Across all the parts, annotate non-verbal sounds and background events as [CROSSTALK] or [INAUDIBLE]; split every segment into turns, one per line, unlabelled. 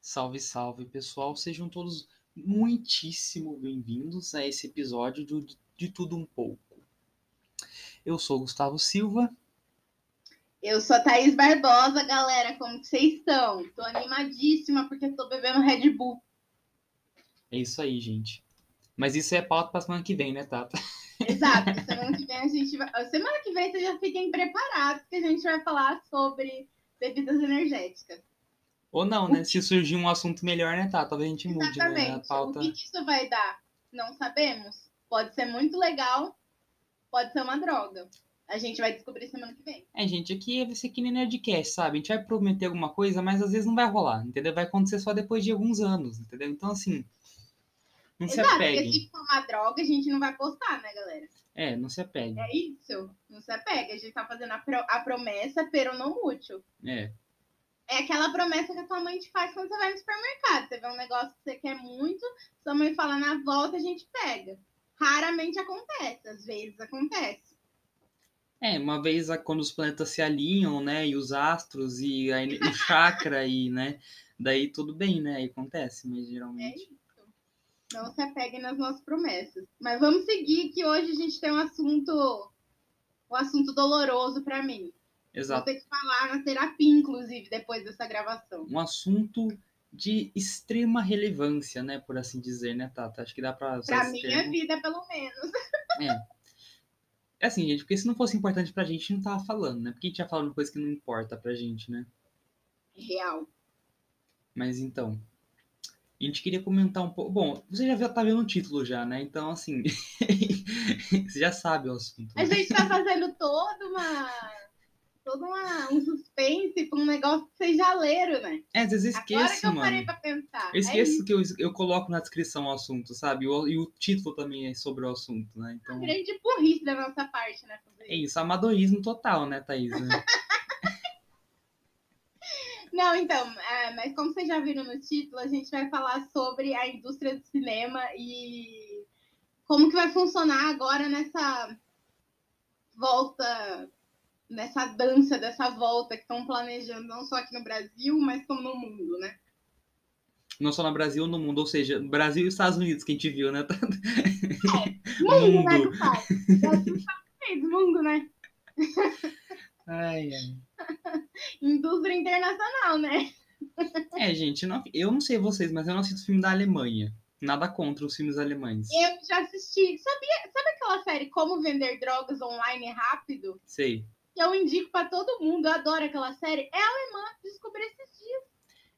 Salve, salve, pessoal. Sejam todos muitíssimo bem-vindos a esse episódio de, de Tudo Um Pouco. Eu sou Gustavo Silva.
Eu sou a Thaís Barbosa, galera. Como vocês estão? Tô animadíssima porque tô bebendo Red Bull.
É isso aí, gente. Mas isso é pauta pra semana que vem, né, Tata?
Exato. [LAUGHS] Semana que vem a gente vai. Semana que vem vocês já fiquem preparados, que a gente vai falar sobre bebidas energéticas.
Ou não, né? Se surgir um assunto melhor, né, tá? Talvez a gente mude,
Exatamente.
né? A pauta.
O que, que isso vai dar? Não sabemos. Pode ser muito legal, pode ser uma droga. A gente vai descobrir semana que vem.
É, gente, aqui vai ser que nem Nerdcast, sabe? A gente vai prometer alguma coisa, mas às vezes não vai rolar, entendeu? Vai acontecer só depois de alguns anos, entendeu? Então, assim, não se
Exato, porque
apegue.
se for uma droga, a gente não vai postar, né, galera?
É, não se apegue.
É isso. Não se apega. A gente tá fazendo a, pro- a promessa, pero não útil.
É.
É aquela promessa que a tua mãe te faz quando você vai no supermercado. Você vê um negócio que você quer muito, sua mãe fala na volta, a gente pega. Raramente acontece, às vezes acontece.
É, uma vez quando os planetas se alinham, né? E os astros e a o chakra e, né? Daí tudo bem, né? Aí acontece, mas
É
geralmente.
isso. Não se apeguem nas nossas promessas. Mas vamos seguir que hoje a gente tem um assunto, um assunto doloroso pra mim. Vou
Exato.
ter que falar na terapia, inclusive, depois dessa gravação.
Um assunto de extrema relevância, né? Por assim dizer, né, Tata? Acho que dá pra usar
Pra minha
termo.
vida, pelo menos. [LAUGHS]
É assim, gente, porque se não fosse importante pra gente, a gente não tava falando, né? Porque a gente ia falando coisa que não importa pra gente, né?
Real.
Mas então, a gente queria comentar um pouco. Bom, você já tá vendo o título já, né? Então, assim, [LAUGHS] você já sabe o assunto.
A
né?
gente tá [LAUGHS] fazendo toda uma. Todo uma, um suspense pra um negócio que vocês já leram, né?
É, às vezes eu
Agora que
esqueço,
eu
mano.
parei pra pensar.
Eu
É
esqueço
isso.
que eu, eu coloco na descrição o assunto, sabe? O- e o título também é sobre o assunto, né? Então,
grande burrice da nossa parte, né?
é
isso.
isso, amadorismo total, né, Thaís? né? [LAUGHS]
Não, então, é, mas como vocês já viram no título, a gente vai falar sobre a indústria do cinema e como que vai funcionar agora nessa volta, nessa dança dessa volta que estão planejando, não só aqui no Brasil, mas como no mundo, né?
Não só no Brasil, no mundo, ou seja, Brasil e Estados Unidos, que a gente viu, né? [LAUGHS]
Mundo, né,
Mundo.
Gustavo? Brasil, mundo, né?
Ai, ai.
Indústria internacional, né?
É, gente, não- eu não sei vocês, mas eu não assisto filme da Alemanha. Nada contra os filmes alemães.
Eu já assisti. Sabia, sabe aquela série Como Vender Drogas Online Rápido?
Sei.
Que eu indico pra todo mundo. Eu adoro aquela série. É alemã. Descobri esses dias.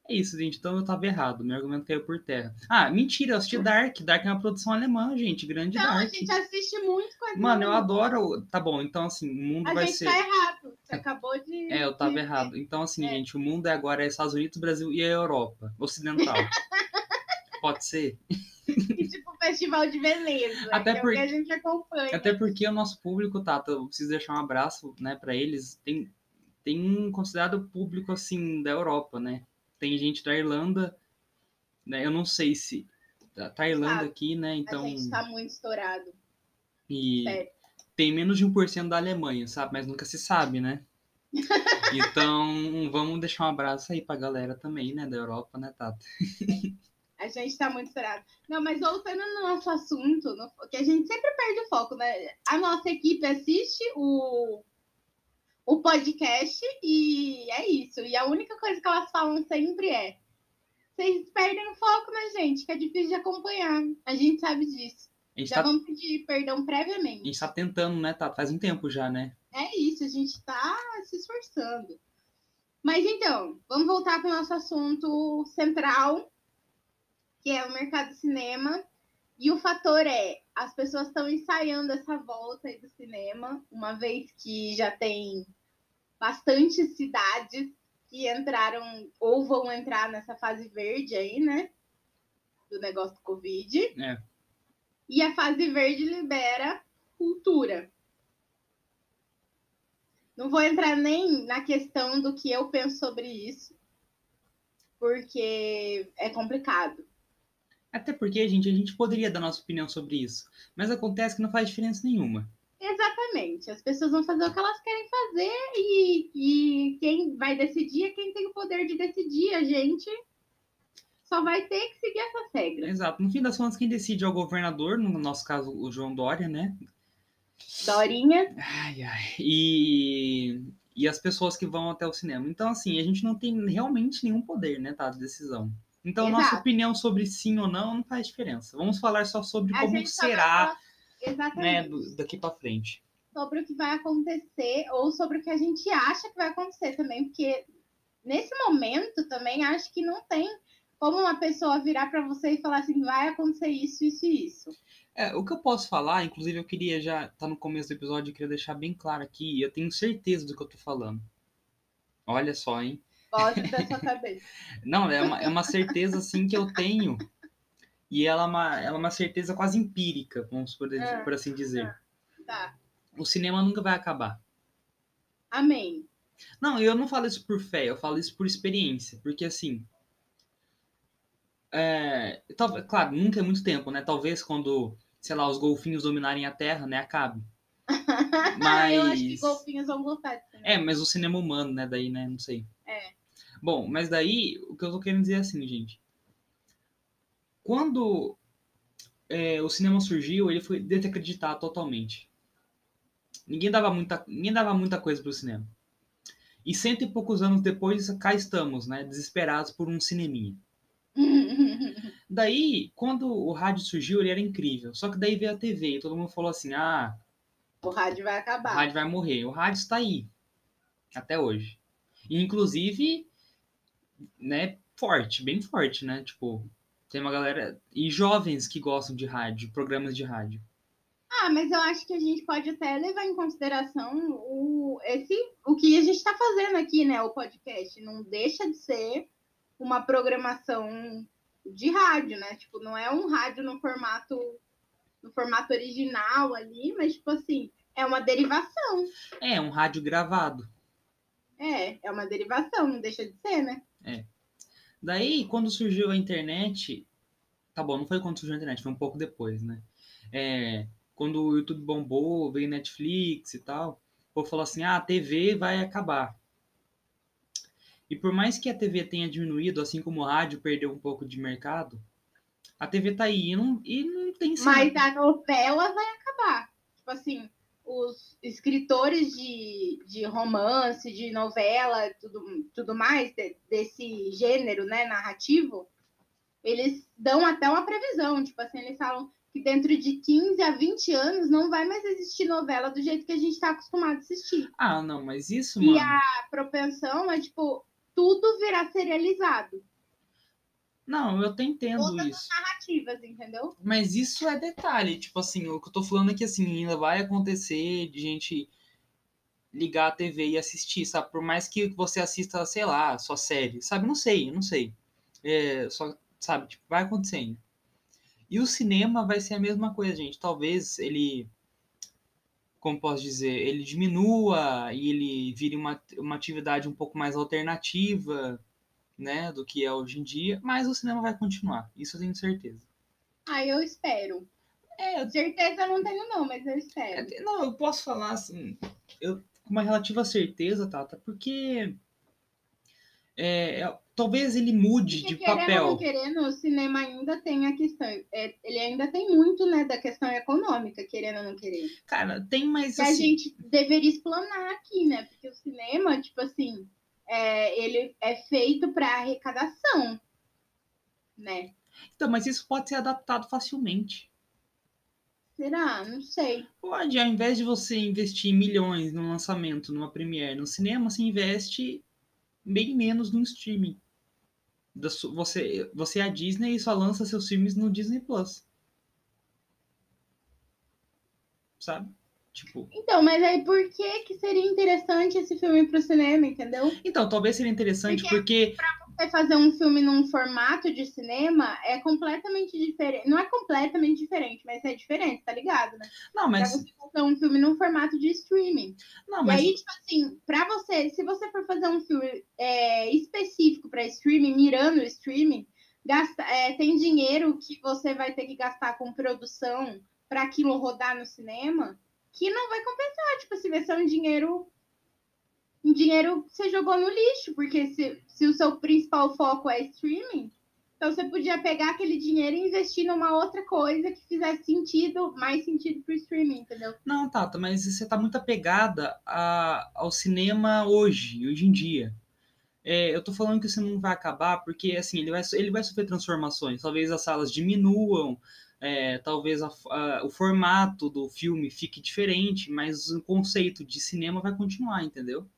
É isso, gente. Então eu tava errado. Meu argumento caiu por terra. Ah, mentira, eu assisti Dark. Dark é uma produção alemã, gente. Grande
Então, a
Dark.
gente assiste muito coisa.
Mano, eu adoro. Tá bom, então assim, o mundo
A
vai
gente
ser.
tá errado. Você acabou de. [LAUGHS]
É, eu tava
de-
errado. Então, assim,
É.
gente, o mundo é agora é Estados Unidos, Brasil e a Europa Ocidental. [LAUGHS] Pode ser? [LAUGHS]
E, tipo, festival de beleza.
Até
que
por-
é a gente acompanha.
Até porque o nosso público, Tata, eu preciso deixar um abraço, né, para eles. Tem, tem um considerado público, assim, da Europa, né? Tem gente da Irlanda, né? Eu não sei se. Tá tá a Irlanda
Sabe,
aqui, né?
A
Então.
gente tá muito estourado.
E
Sério.
tem menos de 1% da Alemanha, sabe? Mas nunca se sabe, né? [LAUGHS] Então, vamos deixar um abraço aí pra galera também, né? Da Europa, né, Tata? [LAUGHS]
A gente tá muito estourado. Não, mas voltando no nosso assunto, no- que a gente sempre perde o foco, né? A nossa equipe assiste o, o podcast e é isso. E a única coisa que elas falam sempre é: vocês perdem o foco, né, gente? Que é difícil de acompanhar. A gente sabe disso.
A gente,
Já
tá,
vamos pedir perdão
a
previamente.
gente tá tentando, né, Tata? Faz um tempo já, né?
É isso, a gente tá se esforçando. Mas então, vamos voltar para o nosso assunto central, que é o mercado de cinema. E o fator é, as pessoas estão ensaiando essa volta aí do cinema, uma vez que já tem bastantes cidades que entraram ou vão entrar nessa fase verde aí, né? Do negócio do Covid.
É.
E a fase verde libera cultura. Não vou entrar nem na questão do que eu penso sobre isso, porque é complicado.
Até porque, gente, a gente poderia dar nossa opinião sobre isso. Mas acontece que não faz diferença nenhuma.
Exatamente. As pessoas vão fazer o que elas querem fazer e, e quem vai decidir é quem tem o poder de decidir. A gente só vai ter que seguir essas regras.
Exato. No fim das contas, quem decide é o governador, no nosso caso, o João Dória, né?
Dorinha.
Ai, ai. E, e as pessoas que vão até o cinema. Então, assim, a gente não tem realmente nenhum poder, né, tá? De decisão. Então,
Exato.
nossa opinião sobre sim ou não não faz diferença. Vamos falar só sobre
A
como será,
falar-
né, daqui pra frente.
Sobre o que vai acontecer ou sobre o que a gente acha que vai acontecer também, porque nesse momento também acho que não tem como uma pessoa virar para você e falar assim, vai acontecer isso, isso e isso.
É, o que eu posso falar, inclusive eu queria já, tá no começo do episódio, eu queria deixar bem claro aqui, eu tenho certeza do que eu tô falando. Olha só, hein?
Pode sua cabeça.
Não, é uma, é uma certeza assim que eu tenho. E ela é uma, ela é uma certeza quase empírica, vamos por,
Ah,
por assim dizer.
Tá.
O cinema nunca vai acabar.
Amém.
Não, eu não falo isso por fé, eu falo isso por experiência. Porque assim. É, tal- claro, nunca é muito tempo, né? Talvez quando, sei lá, os golfinhos dominarem a Terra, né? Acabe. Mas. [LAUGHS]
Eu acho que golfinhos vão gostar.
É, mas o cinema humano, né? Daí, né? Não sei.
É.
Bom, mas daí o que eu tô querendo dizer é assim, gente. Quando é, o cinema surgiu, ele foi desacreditado totalmente. Ninguém dava muita, ninguém dava muita coisa pro cinema. E cento e poucos anos depois, cá estamos, né? Desesperados por um cineminha. [LAUGHS] Daí, quando o rádio surgiu, ele era incrível. Só que daí veio a TV e todo mundo falou assim: ah,
o rádio vai
o
acabar.
rádio vai morrer. O rádio está aí. Até hoje. E, inclusive, né, forte, bem forte, né? Tipo, tem uma galera. E jovens que gostam de rádio, programas de rádio.
Ah, mas eu acho que a gente pode até levar em consideração o, esse, o que a gente está fazendo aqui, né? O podcast. Não deixa de ser uma programação de rádio, né? Tipo, não é um rádio no formato no formato original ali, mas tipo assim, é uma derivação.
É, um rádio gravado.
É, é uma derivação, não deixa de ser, né?
Daí, quando surgiu a internet. Tá bom, não foi quando surgiu a internet, foi um pouco depois, né? É, quando o YouTube bombou, veio Netflix e tal, o povo falou assim: ah, a TV vai acabar. E por mais que a TV tenha diminuído, assim como o rádio perdeu um pouco de mercado, a TV tá aí e não, e não tem
Mas a novela vai acabar. Tipo assim, os escritores de, de romance, de novela, tudo, tudo mais, de- desse gênero, né, narrativo, eles dão até uma previsão. Tipo assim, eles falam que dentro de 15 a 20 anos não vai mais existir novela do jeito que a gente está acostumado a assistir.
Ah, não, mas isso,
E
mano.
a propensão é, tipo, tudo virar serializado.
Não, eu até entendo
Todas
isso.
as narrativas, entendeu?
Mas isso é detalhe, tipo assim, o que eu tô falando é que assim, ainda vai acontecer de gente ligar a TV e assistir, sabe? Por mais que você assista, sei lá, sua série, sabe? Não sei, não sei. É, só, sabe, tipo, vai acontecendo. E o cinema vai ser a mesma coisa, gente. Talvez ele, como posso dizer, ele diminua e ele vire uma, uma atividade um pouco mais alternativa, né, do que é hoje em dia, mas o cinema vai continuar, isso eu tenho certeza.
Ah, eu espero.
É,
Certeza eu não tenho, não, mas eu espero.
É, Não, eu posso falar assim, eu, com uma relativa certeza, Tata, porque é, é, talvez ele mude
Porque,
de
querendo ou
papel.
não querendo, o cinema ainda tem a questão. é, ele ainda tem muito, né, da questão econômica, querendo ou não querendo.
Cara, tem mais
Que a
assim,
gente deveria explanar aqui, né? Porque o cinema, tipo assim, é, ele é feito para arrecadação, né?
Então, mas isso pode ser adaptado facilmente.
Será? Não sei.
Pode, ao invés de você investir milhões no lançamento, numa premiere, no cinema, você investe bem menos no streaming. Você, você é a Disney e só lança seus filmes no Disney Plus. Sabe? Tipo,
Então, mas aí por que que seria interessante esse filme pro cinema, entendeu?
então, talvez seria interessante porque
Você fazer um filme num formato de cinema é completamente diferente. Não é completamente diferente, mas é diferente, tá ligado, né?
Não,
Pra
mas.
você fazer um filme num formato de streaming.
Não,
E
mas.
aí, tipo assim, pra você, se você for fazer um filme é, específico pra streaming, mirando o streaming, gasta, é, tem dinheiro que você vai ter que gastar com produção pra aquilo rodar no cinema, que não vai compensar. Tipo assim, vai ser um dinheiro. Um dinheiro que você jogou no lixo, porque se, se o seu principal foco é streaming, Então você podia pegar aquele dinheiro e investir numa outra coisa que fizesse sentido, mais sentido pro streaming, entendeu?
Não, Tata, mas você tá muito apegada a, ao cinema hoje, hoje em dia. É, eu tô falando que o cinema não vai acabar porque, assim, ele vai, ele vai sofrer transformações. Talvez as salas diminuam, é, talvez a, a, o formato do filme fique diferente, mas o conceito de cinema vai continuar, entendeu?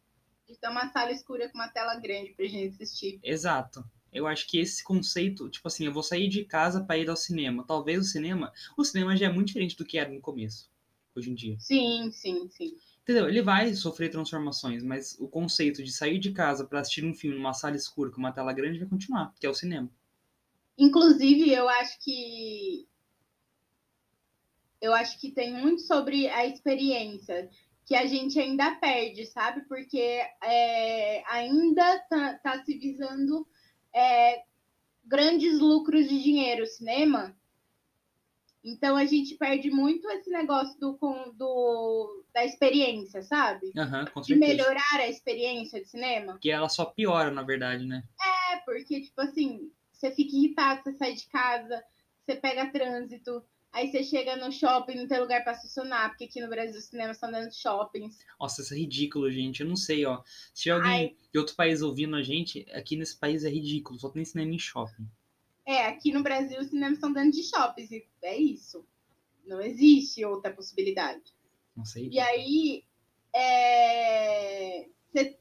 De ter uma sala escura com uma tela grande pra gente assistir.
Exato. Eu acho que esse conceito, tipo assim, eu vou sair de casa para ir ao cinema. Talvez o cinema, o cinema já é muito diferente do que era no começo, hoje em dia.
Sim, sim, sim.
Entendeu? Ele vai sofrer transformações, mas o conceito de sair de casa para assistir um filme numa sala escura com uma tela grande vai continuar, que é o cinema.
Inclusive, eu acho que eu acho que tem muito sobre a experiência que a gente ainda perde, sabe? Porque é, ainda tá, tá, se visando é, grandes lucros de dinheiro cinema. Então a gente perde muito esse negócio do, do da experiência, sabe?
Uhum, com
de melhorar a experiência de cinema.
Que ela só piora, na verdade, né?
É, porque, tipo assim, você fica irritado, você sai de casa, você pega trânsito, Aí você chega no shopping, não tem lugar para estacionar, porque aqui no Brasil os cinemas estão dentro de shoppings.
Nossa, isso é ridículo, gente. Eu não sei, ó. Se alguém Ai. de outro país ouvindo a gente, aqui nesse país é ridículo, só tem cinema em shopping.
É, aqui no Brasil os cinemas estão dentro de shoppings, e é isso. Não existe outra possibilidade.
Não sei.
E aí, é... você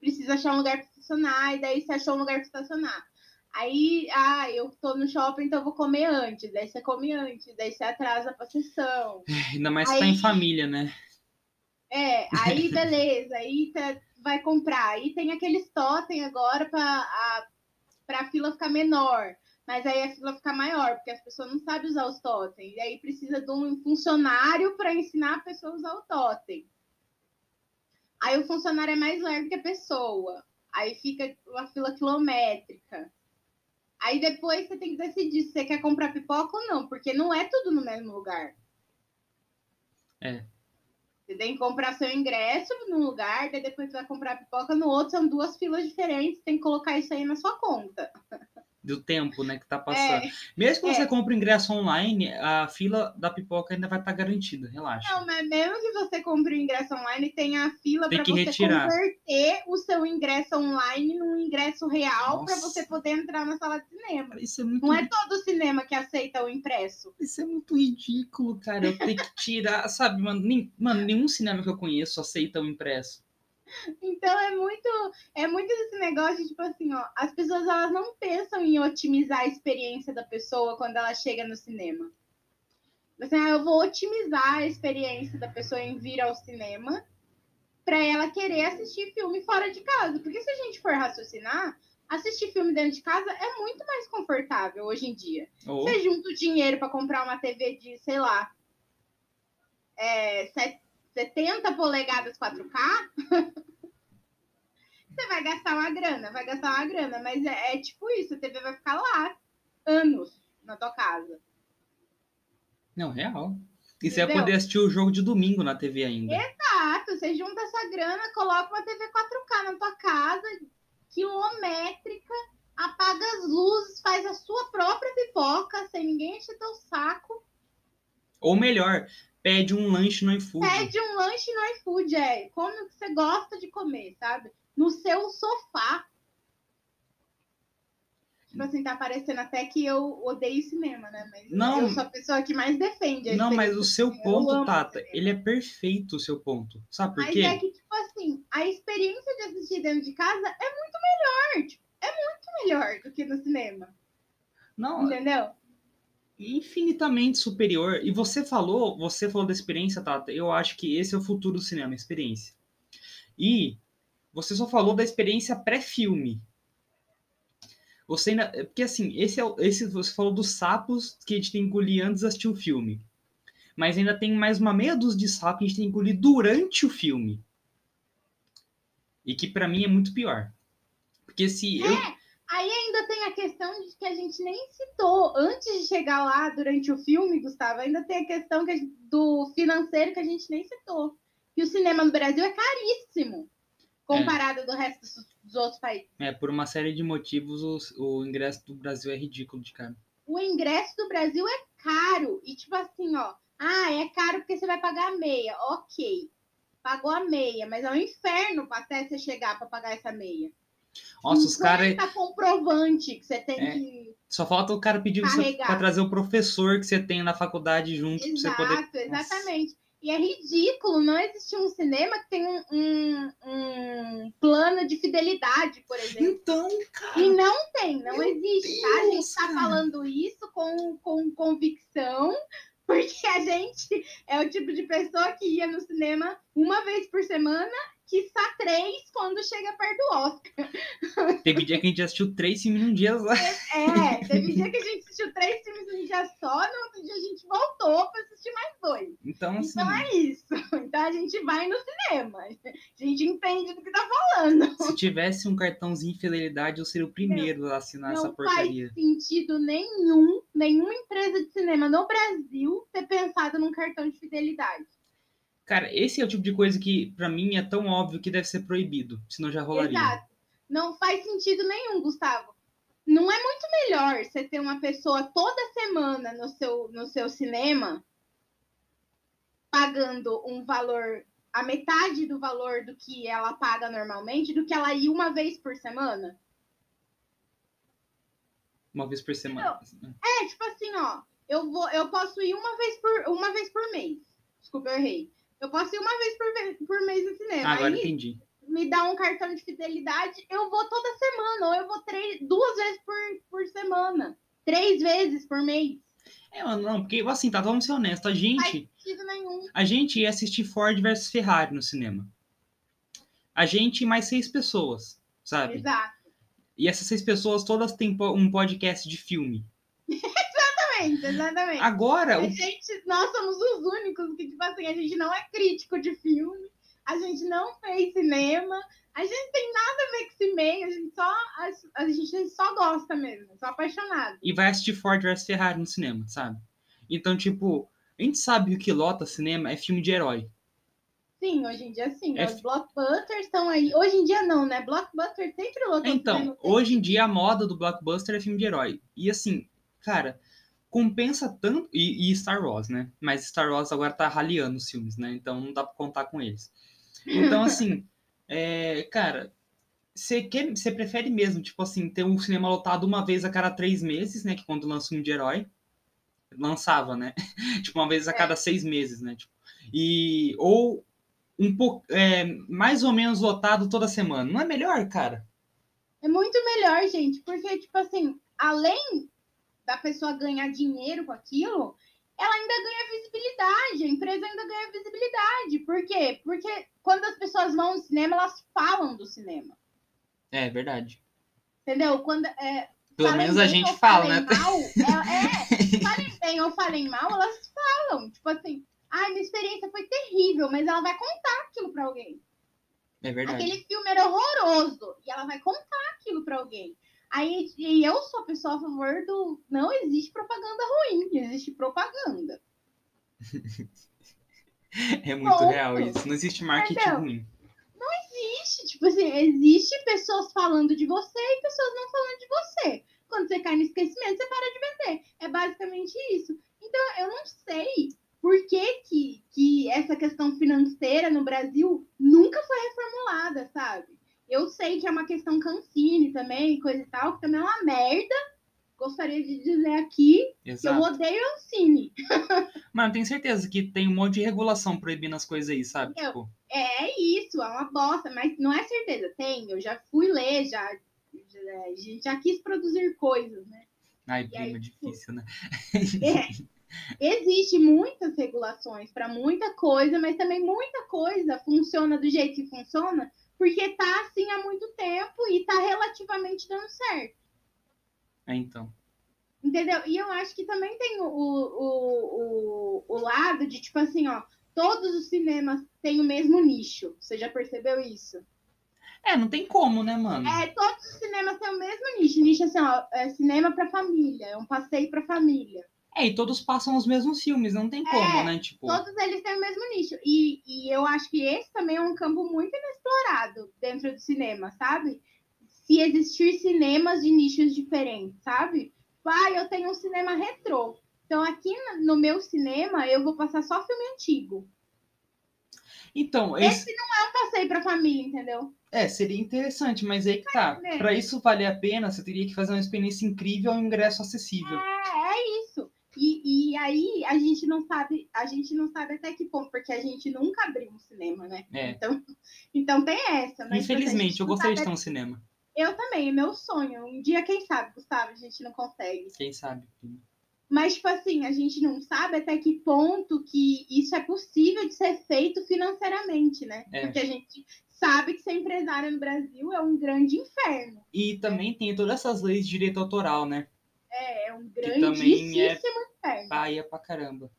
precisa achar um lugar para estacionar, e daí você achou um lugar para estacionar. Aí, ah, eu tô no shopping, então eu vou comer antes. Daí você come antes, daí você atrasa pra sessão. [LAUGHS]
Ainda mais aí, tá em família, né?
É, aí [LAUGHS] beleza, aí tá, vai comprar. Aí tem aqueles totem agora pra, a, pra fila ficar menor. Mas aí a fila fica maior, porque as pessoas não sabem usar os totens. E aí precisa de um funcionário para ensinar a pessoa a usar o totem. Aí o funcionário é mais largo que a pessoa. Aí fica uma fila quilométrica. Aí depois você tem que decidir se você quer comprar pipoca ou não, porque não é tudo no mesmo lugar.
É.
Você tem que comprar seu ingresso num lugar, daí depois você vai comprar pipoca no outro, são duas filas diferentes, tem que colocar isso aí na sua conta. [LAUGHS]
do tempo, né, que tá passando. É, mesmo que é. você compre o ingresso online, a fila da pipoca ainda vai estar tá garantida, relaxa.
Não, mas mesmo que você compre o ingresso online, tem a fila para você retirar. converter o seu ingresso online num ingresso real para você poder entrar na sala de cinema.
Isso é muito...
Não é todo cinema que aceita o impresso.
Isso é muito ridículo, cara. Eu tenho que tirar, sabe, mano, nem, mano, nenhum cinema que eu conheço aceita o impresso. [LAUGHS]
Então é muito, é muito esse negócio de, tipo assim, ó, as pessoas elas não pensam em otimizar a experiência da pessoa quando ela chega no cinema. Assim, ah, eu vou otimizar a experiência da pessoa em vir ao cinema para ela querer assistir filme fora de casa. Porque se a gente for raciocinar, assistir filme dentro de casa é muito mais confortável hoje em dia. Oh. Você junta o dinheiro para comprar uma TV de, sei lá, é, 70 polegadas 4K, [LAUGHS] você vai gastar uma grana, vai gastar uma grana, mas é, é, tipo isso, a TV vai ficar lá anos na tua casa.
Não, real. E você vai poder assistir o jogo de domingo na TV ainda.
Exato, você junta essa grana, coloca uma TV 4K na tua casa, quilométrica, apaga as luzes, faz a sua própria pipoca, sem ninguém encher teu saco.
Ou melhor, pede um lanche no iFood.
Pede um lanche no iFood, é. Como que você gosta de comer, sabe? No seu sofá. Tipo assim, tá parecendo até que eu odeio cinema, né? Mas não, eu sou a pessoa que mais defende.
não, mas o seu ponto, Tata, ele é perfeito o seu ponto. Sabe por
mas
quê?
Mas é que, tipo assim, a experiência de assistir dentro de casa é muito melhor. Tipo, é muito melhor do que no cinema.
Não.
Entendeu?
Infinitamente superior. E você falou, você falou da experiência, Tata. Eu acho que esse é o futuro do cinema, experiência. E você só falou da experiência pré-filme. Você ainda, porque assim, esse é esse você falou dos sapos que a gente tem que engolir antes de assistir o filme. Mas ainda tem mais uma meia dúzia de sapos que a gente tem que engolir durante o filme. E que para mim é muito pior. Porque se
é.
eu
Aí ainda tem a questão de que a gente nem citou antes de chegar lá durante o filme, Gustavo. Ainda tem a questão que, do financeiro que a gente nem citou. Que o cinema no Brasil é caríssimo comparado é. do resto dos outros países.
É, por uma série de motivos, o, o ingresso do Brasil é ridículo de cara.
O ingresso do Brasil é caro. E tipo assim, ó. Ah, é caro porque você vai pagar a meia. Ok. Pagou a meia, mas é um inferno até você chegar para pagar essa meia.
Nossa, os caras.
tá comprovante que você tem
É.
que.
Só falta o cara pedir pra trazer o professor que você tem na faculdade junto pra você
Exato,
poder.
exatamente. E é ridículo não existir um cinema que tem um, um- um plano de fidelidade, por exemplo.
Então,
E
cara.
não tem, não existe, tá? A gente
Deus,
tá
cara.
falando isso com, com convicção, [LAUGHS] porque a gente é o tipo de pessoa que ia no cinema uma vez por semana, que está três quando chega perto do Oscar. [LAUGHS]
Teve dia que a gente assistiu três filmes num dia. só.
É, teve dia que a gente assistiu três filmes num dia só, no outro dia a gente voltou para assistir mais dois.
Então, assim.
Então é isso. Então a gente vai no cinema. A gente entende do que tá falando.
Se tivesse um cartãozinho de fidelidade, eu seria o primeiro a assinar essa
Não
porcaria.
faz sentido nenhum, nenhuma empresa de cinema no Brasil ter pensado num cartão de fidelidade.
Cara, esse é o tipo de coisa que, pra mim, é tão óbvio que deve ser proibido. Senão já rolaria.
Exato. Não faz sentido nenhum, Gustavo. Não é muito melhor você ter uma pessoa toda semana no seu, no seu cinema pagando um valor, a metade do valor do que ela paga normalmente, do que ela ir uma vez por semana?
Uma vez por semana.
É, tipo assim, ó, eu vou, eu posso ir uma vez por, uma vez por mês. Desculpa, eu errei. Eu posso ir uma vez por, por mês no cinema.
Agora
Aí
entendi.
me dá um cartão de fidelidade, eu vou toda semana, ou eu vou três, duas vezes por, por semana. Três vezes por mês.
É, mano, não, porque assim, tá, vamos ser honestos. A gente, a gente ia assistir Ford versus Ferrari no cinema. A gente e mais seis pessoas, sabe?
Exato.
E essas seis pessoas todas têm um podcast de filme. [LAUGHS]
Exatamente, exatamente.
Agora,
A
o
gente, nós somos os únicos que, tipo assim, a gente não é crítico de filme, a gente não fez cinema, a gente tem nada a ver com esse meio, a gente só, a, a gente só gosta mesmo, só apaixonado.
e vai assistir Ford vs Ferrari no cinema, sabe? Então, tipo, a gente sabe que o que lota cinema é filme de herói.
Sim, hoje em dia sim.
É
Os blockbusters estão aí. Hoje em dia não, né? Blockbuster sempre lotou
Então, hoje em dia a moda do blockbuster é filme de herói. E assim, cara, compensa tanto. E, e Star Wars, né? Mas Star Wars agora tá raliando os filmes, né? Então não dá pra contar com eles. Então, assim, [LAUGHS] é, cara, você quer, você prefere mesmo, tipo assim, ter um cinema lotado uma vez a cada três meses, né? Que quando lança um de herói. Lançava, né? [LAUGHS] tipo, uma vez a
É.
cada seis meses, né? Tipo, e. Ou um pouco. É, mais ou menos lotado toda semana. Não é melhor, cara?
É muito melhor, gente, porque, tipo assim, além da pessoa ganhar dinheiro com aquilo, ela ainda ganha visibilidade, a empresa ainda ganha visibilidade. Por quê? Porque quando as pessoas vão no cinema, elas falam do cinema.
É verdade.
Entendeu? Quando, é,
Pelo menos a gente fala, né?
Mal, é, é, [LAUGHS] falem bem ou falem mal, elas falam. Tipo assim, ai, minha experiência foi terrível, mas ela vai contar aquilo pra alguém.
É verdade.
Aquele filme era horroroso. E ela vai contar aquilo pra alguém. Aí, e eu sou a pessoa a favor do. Não existe propaganda ruim, existe propaganda. [LAUGHS]
É muito real isso. Não existe marketing
Entendeu?
ruim.
Existe, tipo assim, existe pessoas falando de você e pessoas não falando de você. Quando você cai no esquecimento, você para de vender. É basicamente isso. Então, eu não sei por que, que, que essa questão financeira no Brasil nunca foi reformulada, sabe? Eu sei que é uma questão cancine também, coisa e tal, que também é uma merda. Gostaria de dizer aqui que eu
Exato.
odeio Ancine. [LAUGHS]
Mano, tenho certeza que tem um monte de regulação proibindo as coisas aí, sabe?
Eu-
Tipo,
É isso, é uma bosta, mas não é certeza. Tem, eu já fui ler, já, já, já quis produzir coisas, né?
ai,
E aí,
prima, difícil, né?
É. Existem muitas regulações para muita coisa, mas também muita coisa funciona do jeito que funciona porque tá assim há muito tempo e tá relativamente dando certo.
É, então.
Entendeu? E eu acho que também tem o, o, o, o lado de, tipo assim, ó, todos os cinemas têm o mesmo nicho. Você já percebeu isso?
É, não tem como, né, mano?
É, todos os cinemas têm o mesmo nicho. Nicho assim, ó, é cinema pra família, é um passeio pra família.
É, e todos passam os mesmos filmes, não tem como,
É,
né? Tipo,
Todos eles têm o mesmo nicho. E, e eu acho que esse também é um campo muito inexplorado dentro do cinema, sabe? se existir cinemas de nichos diferentes, sabe? Ah, eu tenho um cinema retrô. Então, aqui no meu cinema, eu vou passar só filme antigo.
Então,
esse, esse não é um passeio para família, entendeu?
É, seria interessante, mas aí que tá. É. Para isso valer a pena, você teria que fazer uma experiência incrível ao ingresso acessível.
É, é isso. Aí a gente não sabe, a gente não sabe até que ponto, porque a gente nunca abriu um cinema, né?
É.
Então, [LAUGHS] então tem essa.
Mas, tipo, Infelizmente, eu gostaria de ter um cinema.
Eu também, é meu sonho. Um dia, quem sabe, Gustavo, a gente não consegue.
Quem sabe.
Mas, tipo assim, a gente não sabe até que ponto que isso é possível de ser feito financeiramente, né? É. Porque a gente sabe que ser empresário no Brasil é um grande inferno.
E também tem todas essas leis de direito autoral, né?
É, é um grandíssimo é inferno.
Paia pra caramba.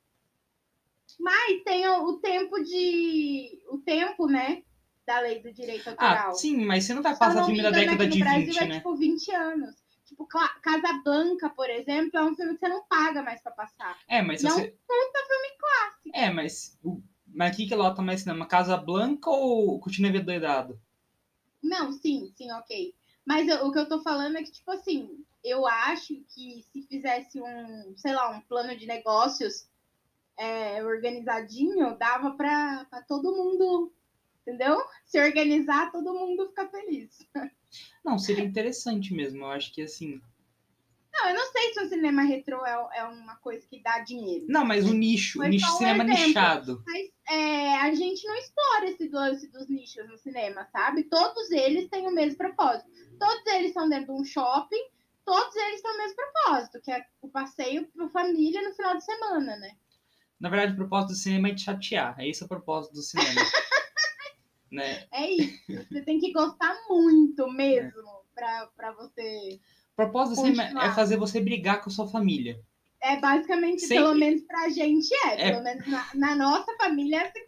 Mas tem o, o, tempo de. O tempo, né? Da lei do direito ah, autoral.
Ah, sim, mas você não vai passar filme da década de 20,
Brasil
é, né?
Tipo 20 anos. Tipo, Casa Blanca, por exemplo, é um filme que você não paga mais pra passar.
É, mas
não
você...
conta filme clássico.
É, mas o mas aqui que lota mais cinema? Casa Blanca ou Cortina Doidado?
Não, sim, sim, ok. Mas eu, o que eu tô falando é que, tipo assim, eu acho que se fizesse um, sei lá, um plano de negócios é, organizadinho, dava pra, pra todo mundo, entendeu? Se organizar, todo mundo ficar feliz.
Não, seria interessante mesmo. Eu acho que assim,
não, eu não sei se o cinema retrô é, é uma coisa que dá dinheiro.
Não, mas o nicho, o nicho de cinema exemplo. nichado.
Mas é, a gente não explora esse lance dos nichos no cinema, sabe? Todos eles têm o mesmo propósito. Todos eles são dentro de um shopping, todos eles têm o mesmo propósito, que é o passeio para família no final de semana, né?
Na verdade, o propósito do cinema é te chatear. É esse o propósito do cinema. [LAUGHS] né?
É isso. Você tem que gostar muito mesmo é. para você
propósito assim, é fazer você brigar com a sua família.
É basicamente, Sempre... pelo menos pra gente é. é... Pelo menos na, na, nossa família é assim.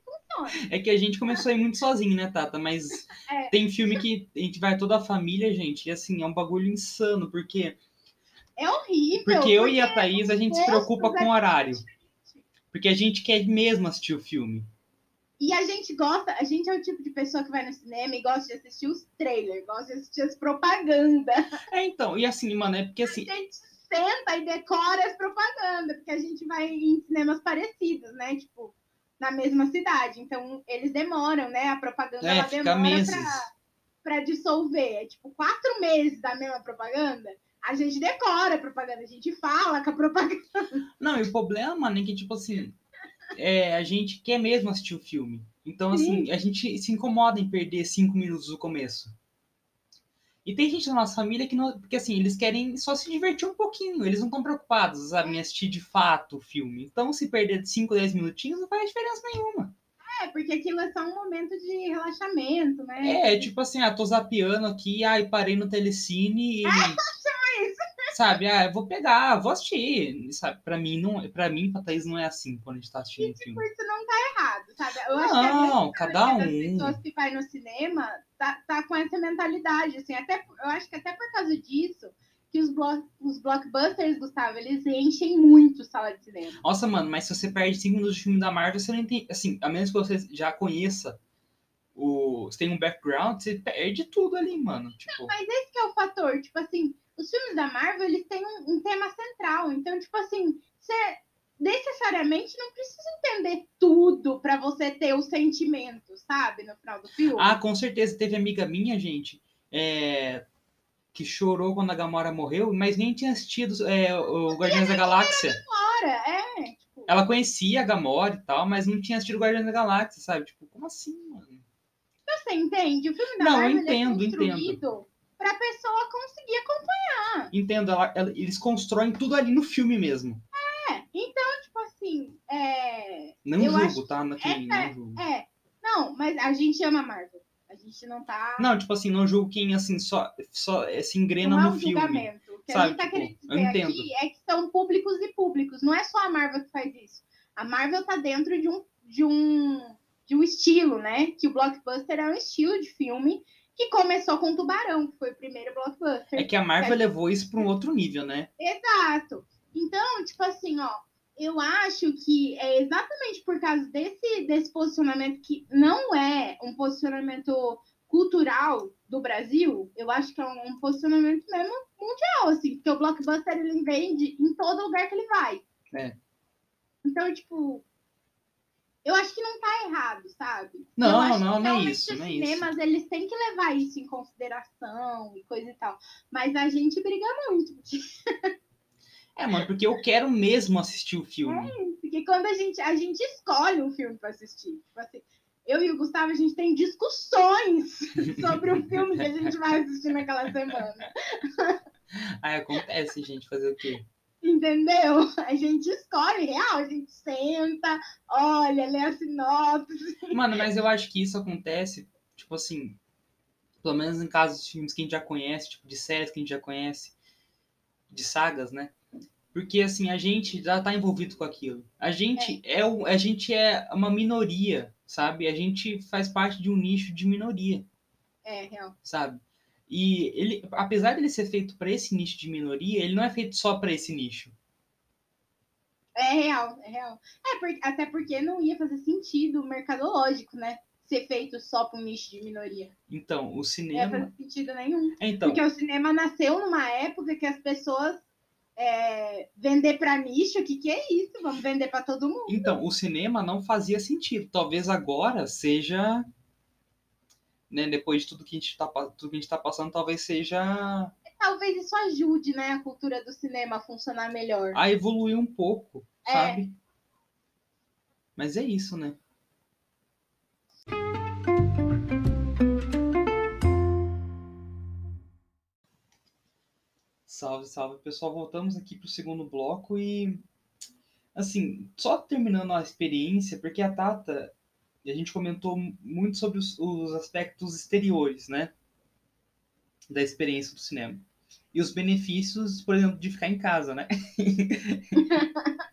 É que a gente começou a ir muito sozinho, né, Tata? Mas é. tem filme que a gente vai toda a família, gente, e assim, é um bagulho insano, porque.
É horrível.
Porque eu porque e a Thaís, a gente se preocupa com o horário. Porque a gente quer mesmo assistir o filme.
E a gente gosta, a gente é o tipo de pessoa que vai no cinema e gosta de assistir os trailers, gosta de assistir as propagandas.
É, então, e assim, mano, é porque assim.
A gente senta e decora as propagandas, porque a gente vai em cinemas parecidos, né? Tipo, na mesma cidade. Então, eles demoram, né? A propaganda
é,
ela demora
pra,
pra dissolver. É tipo, quatro meses da mesma propaganda a gente decora a propaganda, a gente fala com a propaganda.
Não, e o problema, mano, é que, tipo assim, é, a gente quer mesmo assistir o filme. Então, assim, Sim. a gente se incomoda em perder cinco minutos do começo. E tem gente na nossa família que não. Porque assim, eles querem só se divertir um pouquinho. Eles não estão preocupados, sabe, em assistir de fato o filme. Então, se perder 5, 10 minutinhos, não faz diferença nenhuma.
É, porque aquilo é só um momento de relaxamento, né?
É, tipo assim, ah, tô zapeando aqui, ai, parei no telecine e. [LAUGHS] sabe? Ah, eu vou pegar, vou assistir, sabe? Pra mim, não, pra mim, pra Thaís, não é assim quando a gente tá assistindo
e,
tipo, filme.
Isso não tá errado, sabe? Eu
não, acho que cada um. As
pessoas que vai no cinema tá, tá com essa mentalidade, assim, até, eu acho que até por causa disso, que os, blo os blockbusters, Gustavo, eles enchem muito sala de cinema.
Nossa, mano, mas se você perde cinco minutos de filme da Marvel, você não entende, assim, a menos que você já conheça o, você tem um background, você perde tudo ali, mano. Tipo... Não,
mas esse que é o fator, tipo assim, os filmes da Marvel, eles têm um, um tema central. Então, tipo assim, você necessariamente não precisa entender tudo para você ter o sentimento, sabe? No final do filme.
Ah, com certeza. Teve amiga minha, gente, é, que chorou quando a Gamora morreu, mas nem tinha assistido é, o Guardiões da Galáxia.
Gamora, é.
Tipo... Ela conhecia a Gamora e tal, mas não tinha assistido Guardiões da Galáxia, sabe? Tipo, como assim, mano?
Você entende? O filme da
não,
Marvel
eu entendo,
é construído
entendo
para a pessoa conseguir acompanhar.
Entendo, ela, ela, eles constroem tudo ali no filme mesmo.
É, então, tipo assim. É...
Não julgo, tá? Aqui, essa, não julgo.
É, não, mas a gente ama Marvel. A gente não tá.
Não, tipo assim, não julgo quem assim só, só eh, se engrena
não
no
é um
filme.
Julgamento. O que
sabe?
a gente tá querendo dizer aqui é que são públicos e públicos. Não é só a Marvel que faz isso. A Marvel tá dentro de um, de um, de um estilo, né? Que o blockbuster é um estilo de filme que começou com Tubarão, que foi o primeiro blockbuster.
É que a Marvel levou isso para um outro nível, né?
Exato. Então, tipo assim, ó, eu acho que é exatamente por causa desse, desse posicionamento que não é um posicionamento cultural do Brasil, eu acho que é um, um posicionamento mesmo mundial, assim, porque o blockbuster ele vende em todo lugar que ele vai.
É.
Então, tipo, eu acho que não tá errado, sabe?
Não, não, não é isso,
Os
não é isso.
eles têm que levar isso em consideração e coisa e tal. Mas a gente briga muito. [LAUGHS]
É, mano, porque eu quero mesmo assistir o filme.
Porque quando a gente, a gente escolhe um filme pra assistir. Tipo assim, eu e o Gustavo, a gente tem discussões [LAUGHS] sobre o filme que a gente vai assistir naquela semana. [LAUGHS]
Aí acontece, gente, fazer o quê?
Entendeu? [LAUGHS] A gente escolhe, real, a gente senta, olha, lê a sinopse.
Mano, mas eu acho que isso acontece, tipo assim, pelo menos em casos de filmes que a gente já conhece, tipo de séries que a gente já conhece, de sagas, né? Porque assim, a gente já tá envolvido com aquilo. A gente é, o, a gente é uma minoria, sabe? A gente faz parte de um nicho de minoria,
É, real.
sabe? E ele, apesar dele ser feito para esse nicho de minoria, ele não é feito só para esse nicho.
É real, é real. É, por- até porque não ia fazer sentido mercadológico, né? Ser feito só para um nicho de minoria.
Então, o
Não ia
cinema,
fazer sentido nenhum.
É, então,
Porque o cinema nasceu numa época que as pessoas é, vender para nicho, o que, que é isso? Vamos vender para todo mundo.
Então, o cinema não fazia sentido. Talvez agora seja. Né, depois de tudo que a gente tá, pa- tudo que a gente tá passando, talvez seja
Talvez isso ajude, né, a cultura do cinema a funcionar melhor.
a evoluir um pouco,
É.
sabe? Mas é isso, né? Salve, salve, pessoal. Voltamos aqui pro segundo bloco e assim, só terminando a experiência, porque a Tata, a gente comentou muito sobre os, os aspectos exteriores, né? Da experiência do cinema. E os benefícios, por exemplo, de ficar em casa, né? [LAUGHS]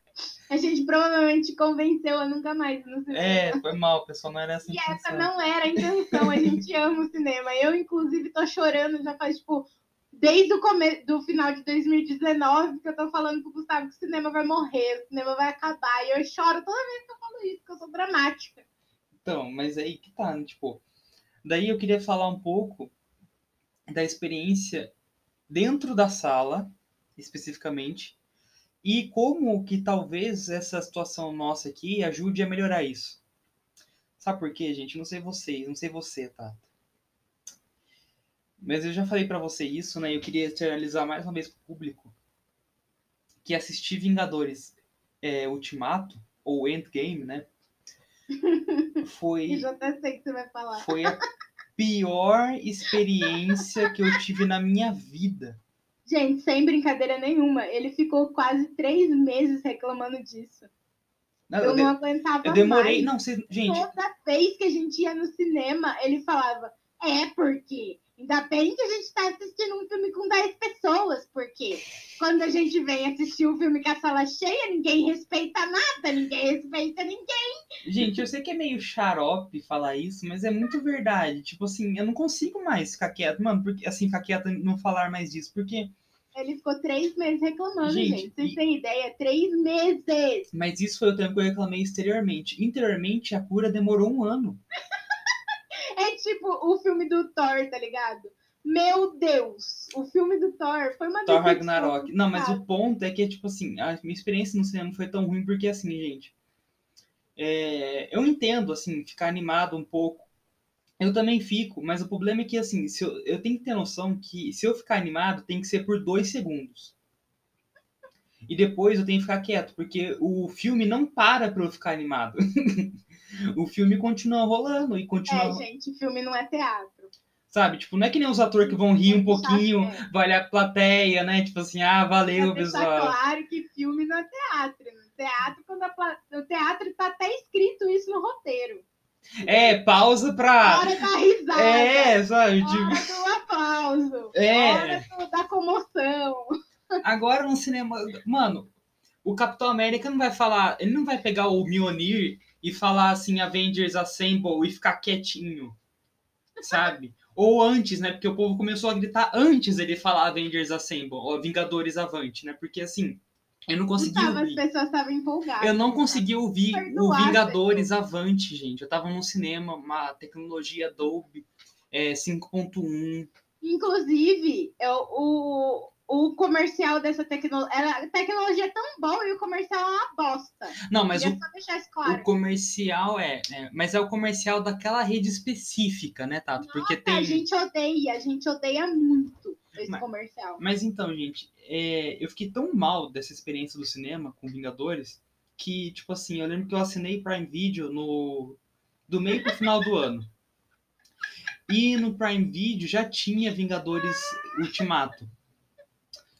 A gente provavelmente convenceu a nunca mais no cinema.
É, foi mal, pessoal, não era essa a
E essa não era a intenção, a gente [LAUGHS] ama o cinema. Eu, inclusive, tô chorando já faz, tipo, desde o começo do final de 2019 que eu tô falando pro Gustavo que o cinema vai morrer, o cinema vai acabar. E eu choro toda vez que eu falo isso, que eu sou dramática.
Então, mas aí que tá, né? Tipo, daí eu queria falar um pouco da experiência dentro da sala, especificamente, e como que talvez essa situação nossa aqui ajude a melhorar isso. Sabe por quê, gente? Não sei vocês, não sei você, tá? Mas eu já falei pra você isso, né? Eu queria externalizar mais uma vez pro público que assistir Vingadores é, Ultimato, ou Endgame, né? Foi
E já até sei que você vai falar.
foi a pior experiência que eu tive na minha vida.
Gente, sem brincadeira nenhuma, ele ficou quase três meses reclamando disso.
Não,
Eu
eu,
não
de-
aguentava
eu demorei.
mais.
Não, gente,
Toda vez que a gente ia no cinema, ele falava: É porque ainda bem que a gente tá assistindo um filme com 10 pessoas, porque quando a gente vem assistir um filme com a sala cheia, ninguém respeita nada, ninguém respeita ninguém.
gente, eu sei que é meio xarope falar isso, mas é muito verdade. Tipo assim, eu não consigo mais ficar quieto, mano, porque assim, ficar quieto e não falar mais disso, porque.
Ele ficou três meses reclamando,
Gente,
gente. Vocês
e-
têm ideia? Três meses!
Mas isso foi o tempo que eu reclamei exteriormente. Interiormente, a cura demorou um ano.
Tipo o filme do Thor, tá ligado? Meu Deus! O filme do Thor foi uma
Thor Ragnarok. Não, mas o ponto é que, tipo assim, a minha experiência no cinema foi tão ruim porque, assim, gente, é, eu entendo, assim, ficar animado um pouco. Eu também fico, mas o problema é que, assim, se eu, eu tenho que ter noção que se eu ficar animado, tem que ser por dois segundos. E depois eu tenho que ficar quieto, porque o filme não para pra eu ficar animado. [LAUGHS] o filme continua rolando e continua.
É, gente, filme não é teatro.
Sabe? Tipo, não é que nem os atores que vão rir um pouquinho,
É.
vai olhar a plateia, né? Tipo assim, ah, valeu, pessoal.
claro que filme não é teatro. No teatro, quando a pla- no teatro tá até escrito isso no roteiro.
É, pausa pra.
Hora da risada.
É, sabe? Tipo,
Hora do aplauso.
É.
Hora do- da comoção.
agora no cinema. Mano, o Capitão América não vai falar. Ele não vai pegar o Mjolnir e falar assim, Avengers Assemble e ficar quietinho. Sabe? Ou antes, né? Porque o povo começou a gritar antes dele falar Avengers Assemble, ou Vingadores Avante, né? Porque assim, eu não consegui
Gustavo, as
ouvir.
pessoas estavam empolgadas.
Eu não consegui ouvir o
Perdoar,
Vingadores Avante, gente. Eu tava num cinema, uma tecnologia Dolby. é 5.1.
Inclusive, eu, o, o comercial dessa tecnologia. A tecnologia é tão boa e o comercial é uma bosta.
Não, mas o,
claro.
o comercial é, é- Mas é o comercial daquela rede específica, né, Tato? Porque tem.
A gente odeia, a gente odeia muito esse
Mas-
comercial.
Mas então, gente, é, eu fiquei tão mal dessa experiência do cinema com Vingadores que, tipo assim, eu lembro que eu assinei Prime Video no do meio pro final do ano. E no Prime Video já tinha Vingadores Ultimato.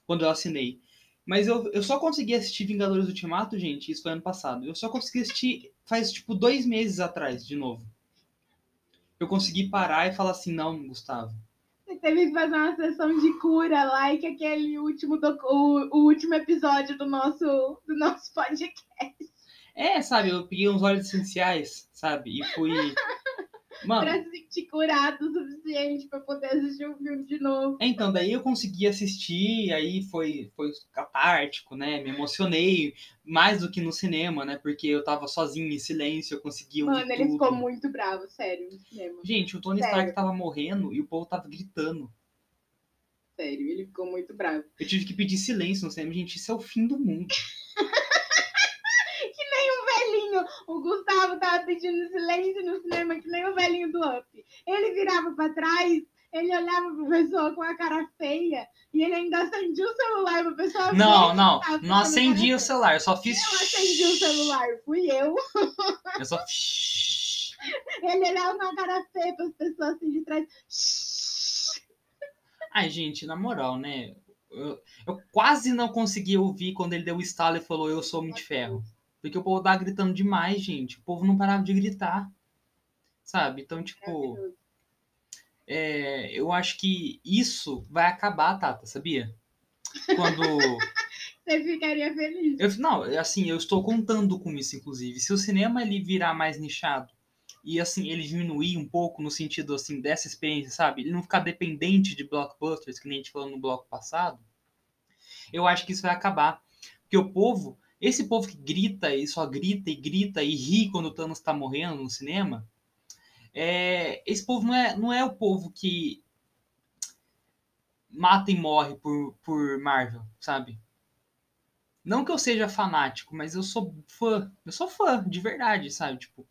Quando eu assinei. Mas eu, eu só consegui assistir Vingadores Ultimato, gente, isso foi ano passado. Eu só consegui assistir faz, tipo, dois meses atrás, de novo. Eu consegui parar e falar assim, não, Gustavo.
Você teve que fazer uma sessão de cura, like aquele último, doc- o, o último episódio do nosso, do nosso podcast.
É, sabe, eu peguei uns óleos essenciais, sabe? E fui. [LAUGHS] Mano,
Pra se sentir curado o suficiente pra poder assistir o filme de novo.
é, então, daí eu consegui assistir, aí foi, foi catártico, né? Me emocionei mais do que no cinema, né? Porque eu tava sozinho em silêncio, eu consegui
Mano, ele
tudo.
ficou muito bravo, sério, no cinema.
Gente, o Tony
Sério.
Stark tava morrendo e o povo tava gritando.
Sério, ele ficou muito bravo.
Eu tive que pedir silêncio no cinema, gente, isso é o fim do mundo. [LAUGHS]
o Gustavo tava pedindo silêncio no cinema, que nem o velhinho do Up. Ele virava pra trás, ele olhava pra pessoa com a cara feia e ele ainda acendia o celular pra pessoa
Não, não, não acendi o celular, eu só fiz.
Eu acendi o celular, fui eu.
Eu só.
Ele olhava com a cara feia pras pessoas assim de trás.
Ai, gente, na moral, né? Eu, eu quase não consegui ouvir quando ele deu o estalo e falou eu sou de ferro. Porque o povo tava gritando demais, gente. O povo não parava de gritar. Sabe? Então, tipo, é, eu acho que isso vai acabar, Tata, sabia? Quando. [LAUGHS]
Você ficaria feliz.
Eu, não, assim, eu estou contando com isso, inclusive. Se o cinema ele virar mais nichado e assim, ele diminuir um pouco no sentido assim dessa experiência, sabe? Ele não ficar dependente de blockbusters, que nem a gente falou no bloco passado, eu acho que isso vai acabar. Porque o povo, esse povo que grita e só grita e grita e ri quando o Thanos tá morrendo no cinema, é, esse povo não é, não é o povo que mata e morre por, por Marvel, sabe? Não que eu seja fanático, mas eu sou fã. Eu sou fã, de verdade, sabe? Tipo,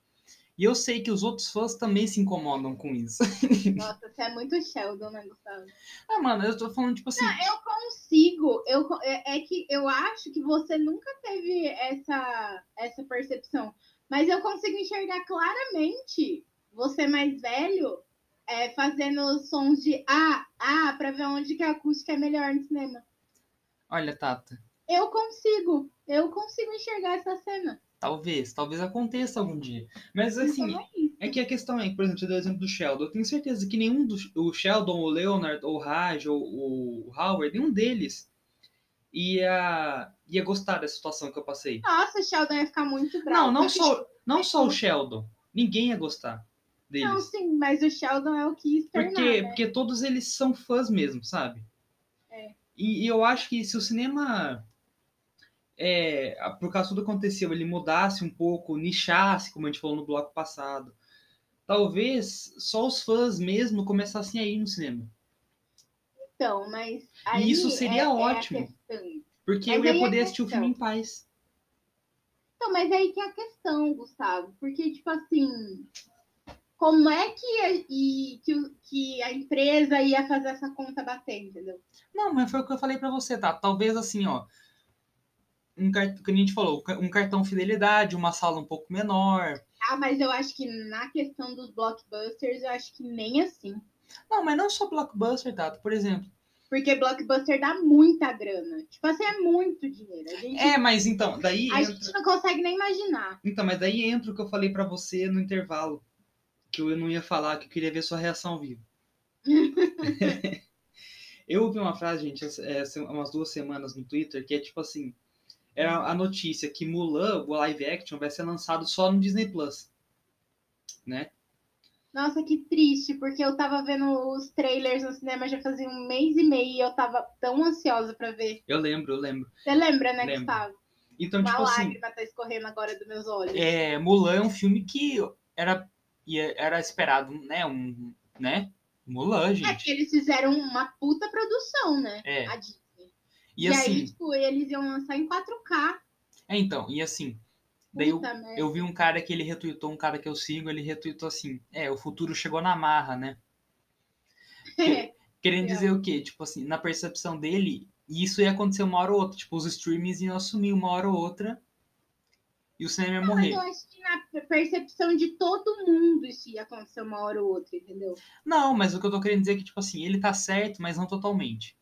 e eu sei que os outros fãs também se incomodam com isso.
Nossa, você é muito Sheldon, né, Gustavo?
ah, mano, eu tô falando, tipo assim.
Não, eu consigo. Eu, é, é que eu acho que você nunca teve essa, essa percepção. Mas eu consigo enxergar claramente você mais velho é, fazendo sons de ah, ah, pra ver onde que a acústica é melhor no cinema.
Olha, Tata,
Eu consigo. Eu consigo enxergar essa cena.
Talvez, talvez aconteça algum dia. Mas assim,
é
é que a questão é, por exemplo, você deu o exemplo do Sheldon. Eu tenho certeza que nenhum dos. O Sheldon, o Leonard, ou o Raj, ou o Howard, nenhum deles ia, ia gostar dessa situação que eu passei.
Nossa, o Sheldon ia ficar muito bravo.
Não, não só, não só o Sheldon. Ninguém ia gostar deles.
Não, sim, mas o Sheldon é o que externar,
Porque,
né?
porque todos eles são fãs mesmo, sabe?
É.
E, e eu acho que se o cinema, é, por causa de tudo que aconteceu, ele mudasse um pouco, nichasse, como a gente falou no bloco passado, talvez só os fãs mesmo começassem a ir no cinema.
Então, mas aí
isso seria
é- é
ótimo.
questão.
Porque
Mas
eu ia
a
poder assistir o filme em paz.
Então, mas aí que é a questão, Gustavo. Porque, tipo assim, como é que a, e, que, que a empresa ia fazer essa conta bater, entendeu?
Não, mas foi o que eu falei pra você, tá? Talvez assim, ó. Um cartão, que a gente falou, um cartão fidelidade, uma sala um pouco menor,
Ah, mas eu acho que na questão dos blockbusters, eu acho que nem assim.
Não, mas não só blockbuster, Tato. Por exemplo.
Porque blockbuster dá muita grana. Tipo assim, é muito dinheiro. Gente,
É, mas então, daí
a
entra.
gente não consegue nem imaginar.
Então, mas daí entra o que eu falei pra você no intervalo. Que eu não ia falar, que eu queria ver sua reação ao vivo. [LAUGHS] [LAUGHS] eu ouvi uma frase, gente, umas duas semanas no Twitter, que é tipo assim. Era a notícia que Mulan, o live action, vai ser lançado só no Disney Plus. Né?
Nossa, que triste, porque eu tava vendo os trailers no cinema já fazia um mês e meio e eu tava tão ansiosa pra ver.
Eu lembro, eu lembro.
Você lembra, né,
Lembro.
Gustavo?
Então,
Uma
tipo assim.
lágrima tá escorrendo agora dos meus olhos.
é, Mulan é um filme que era, era esperado, né? Um, né? Mulan,
É
gente.
que eles fizeram uma puta produção, né?
É.
A Disney.
E,
E,
assim,
aí, tipo, eles iam lançar em 4K.
é, então, e assim, daí eu, eu vi um cara que ele retweetou, um cara que eu sigo, ele retweetou assim, é, o futuro chegou na marra, né? [LAUGHS] Querendo dizer o quê? Tipo assim, na percepção dele, isso ia acontecer uma hora ou outra. Tipo, os streamings iam assumir uma hora ou outra e o cinema ia
Mas
morrer.
eu acho que na percepção de todo mundo isso ia acontecer uma hora ou outra, entendeu?
Não, mas o que eu tô querendo dizer é que, tipo assim, ele tá certo, mas não totalmente.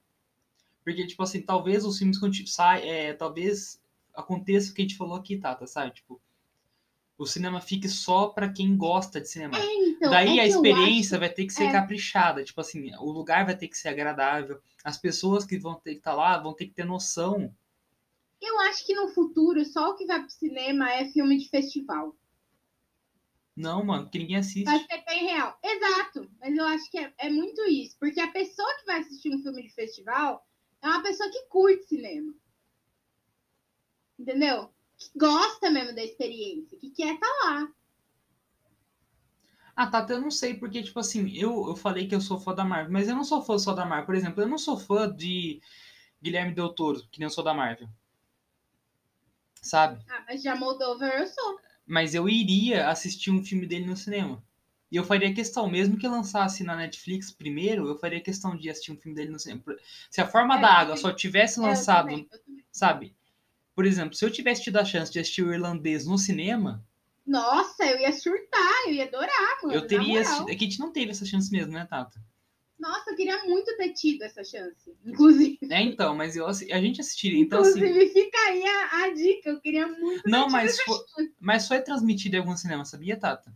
Porque, tipo assim, talvez os filmes sai, é, talvez aconteça o que a gente falou aqui, Tata, sabe? Tipo, o cinema fique só pra quem gosta de cinema.
Então,
Daí
é
a experiência vai ter que ser
é.
caprichada. Tipo assim, o lugar vai ter que ser agradável. As pessoas que vão ter que estar lá vão ter que ter noção.
Eu acho que no futuro só o que vai pro cinema é filme de festival.
Não, mano, que ninguém assiste.
Vai ser bem real. Exato. Mas eu acho que é, é muito isso. Porque a pessoa que vai assistir um filme de festival é uma pessoa que curte cinema. Entendeu? Que gosta mesmo da experiência, que quer estar lá.
Ah, Tata, eu não sei, porque, tipo assim, eu, eu falei que eu sou fã da Marvel, mas eu não sou fã só da Marvel. Por exemplo, eu não sou fã de Guilherme Del Toro, que nem eu sou da Marvel. Sabe?
Ah, mas já Moldover eu sou.
Mas eu iria assistir um filme dele no cinema. E eu faria questão, mesmo que lançasse na Netflix primeiro, eu faria questão de assistir um filme dele no cinema. Se a Forma
É,
da
eu
Água só tivesse
É, eu
lançado,
também, eu também.
sabe? Por exemplo, se eu tivesse tido a chance de assistir o irlandês no cinema,
Nossa, eu ia surtar, eu ia adorar, mano.
eu teria assistido. É que a gente não teve essa chance mesmo, né, Tata?
Nossa, eu queria muito ter tido essa chance. [LAUGHS] Inclusive,
É, então, mas eu, a gente assistiria. Então, assim.
inclusive fica aí a, a dica. Eu queria muito ter
Não, mas foi, mas foi transmitido em algum cinema, sabia, Tata?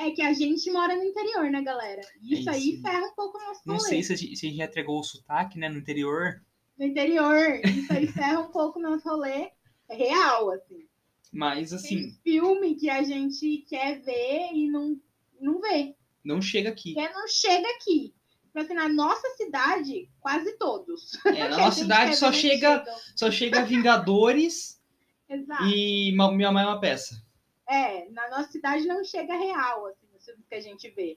É que a gente mora no interior, né, galera? Isso,
isso.
aí ferra um pouco o nosso
Não
rolê.
sei se a, gente, se a gente já entregou o sotaque, né, no interior.
No interior, isso aí ferra um pouco o nosso rolê. É real, assim.
Mas, assim,
Tem filme que a gente quer ver e não, não vê.
não chega aqui.
Porque não chega aqui. Tipo assim, na nossa cidade, quase todos.
É, [LAUGHS]
Que
na nossa cidade só chega, só chega Vingadores [LAUGHS]
Exato.
e Minha Mãe é uma Peça.
É, na nossa cidade não chega real, assim, os filmes que a gente vê.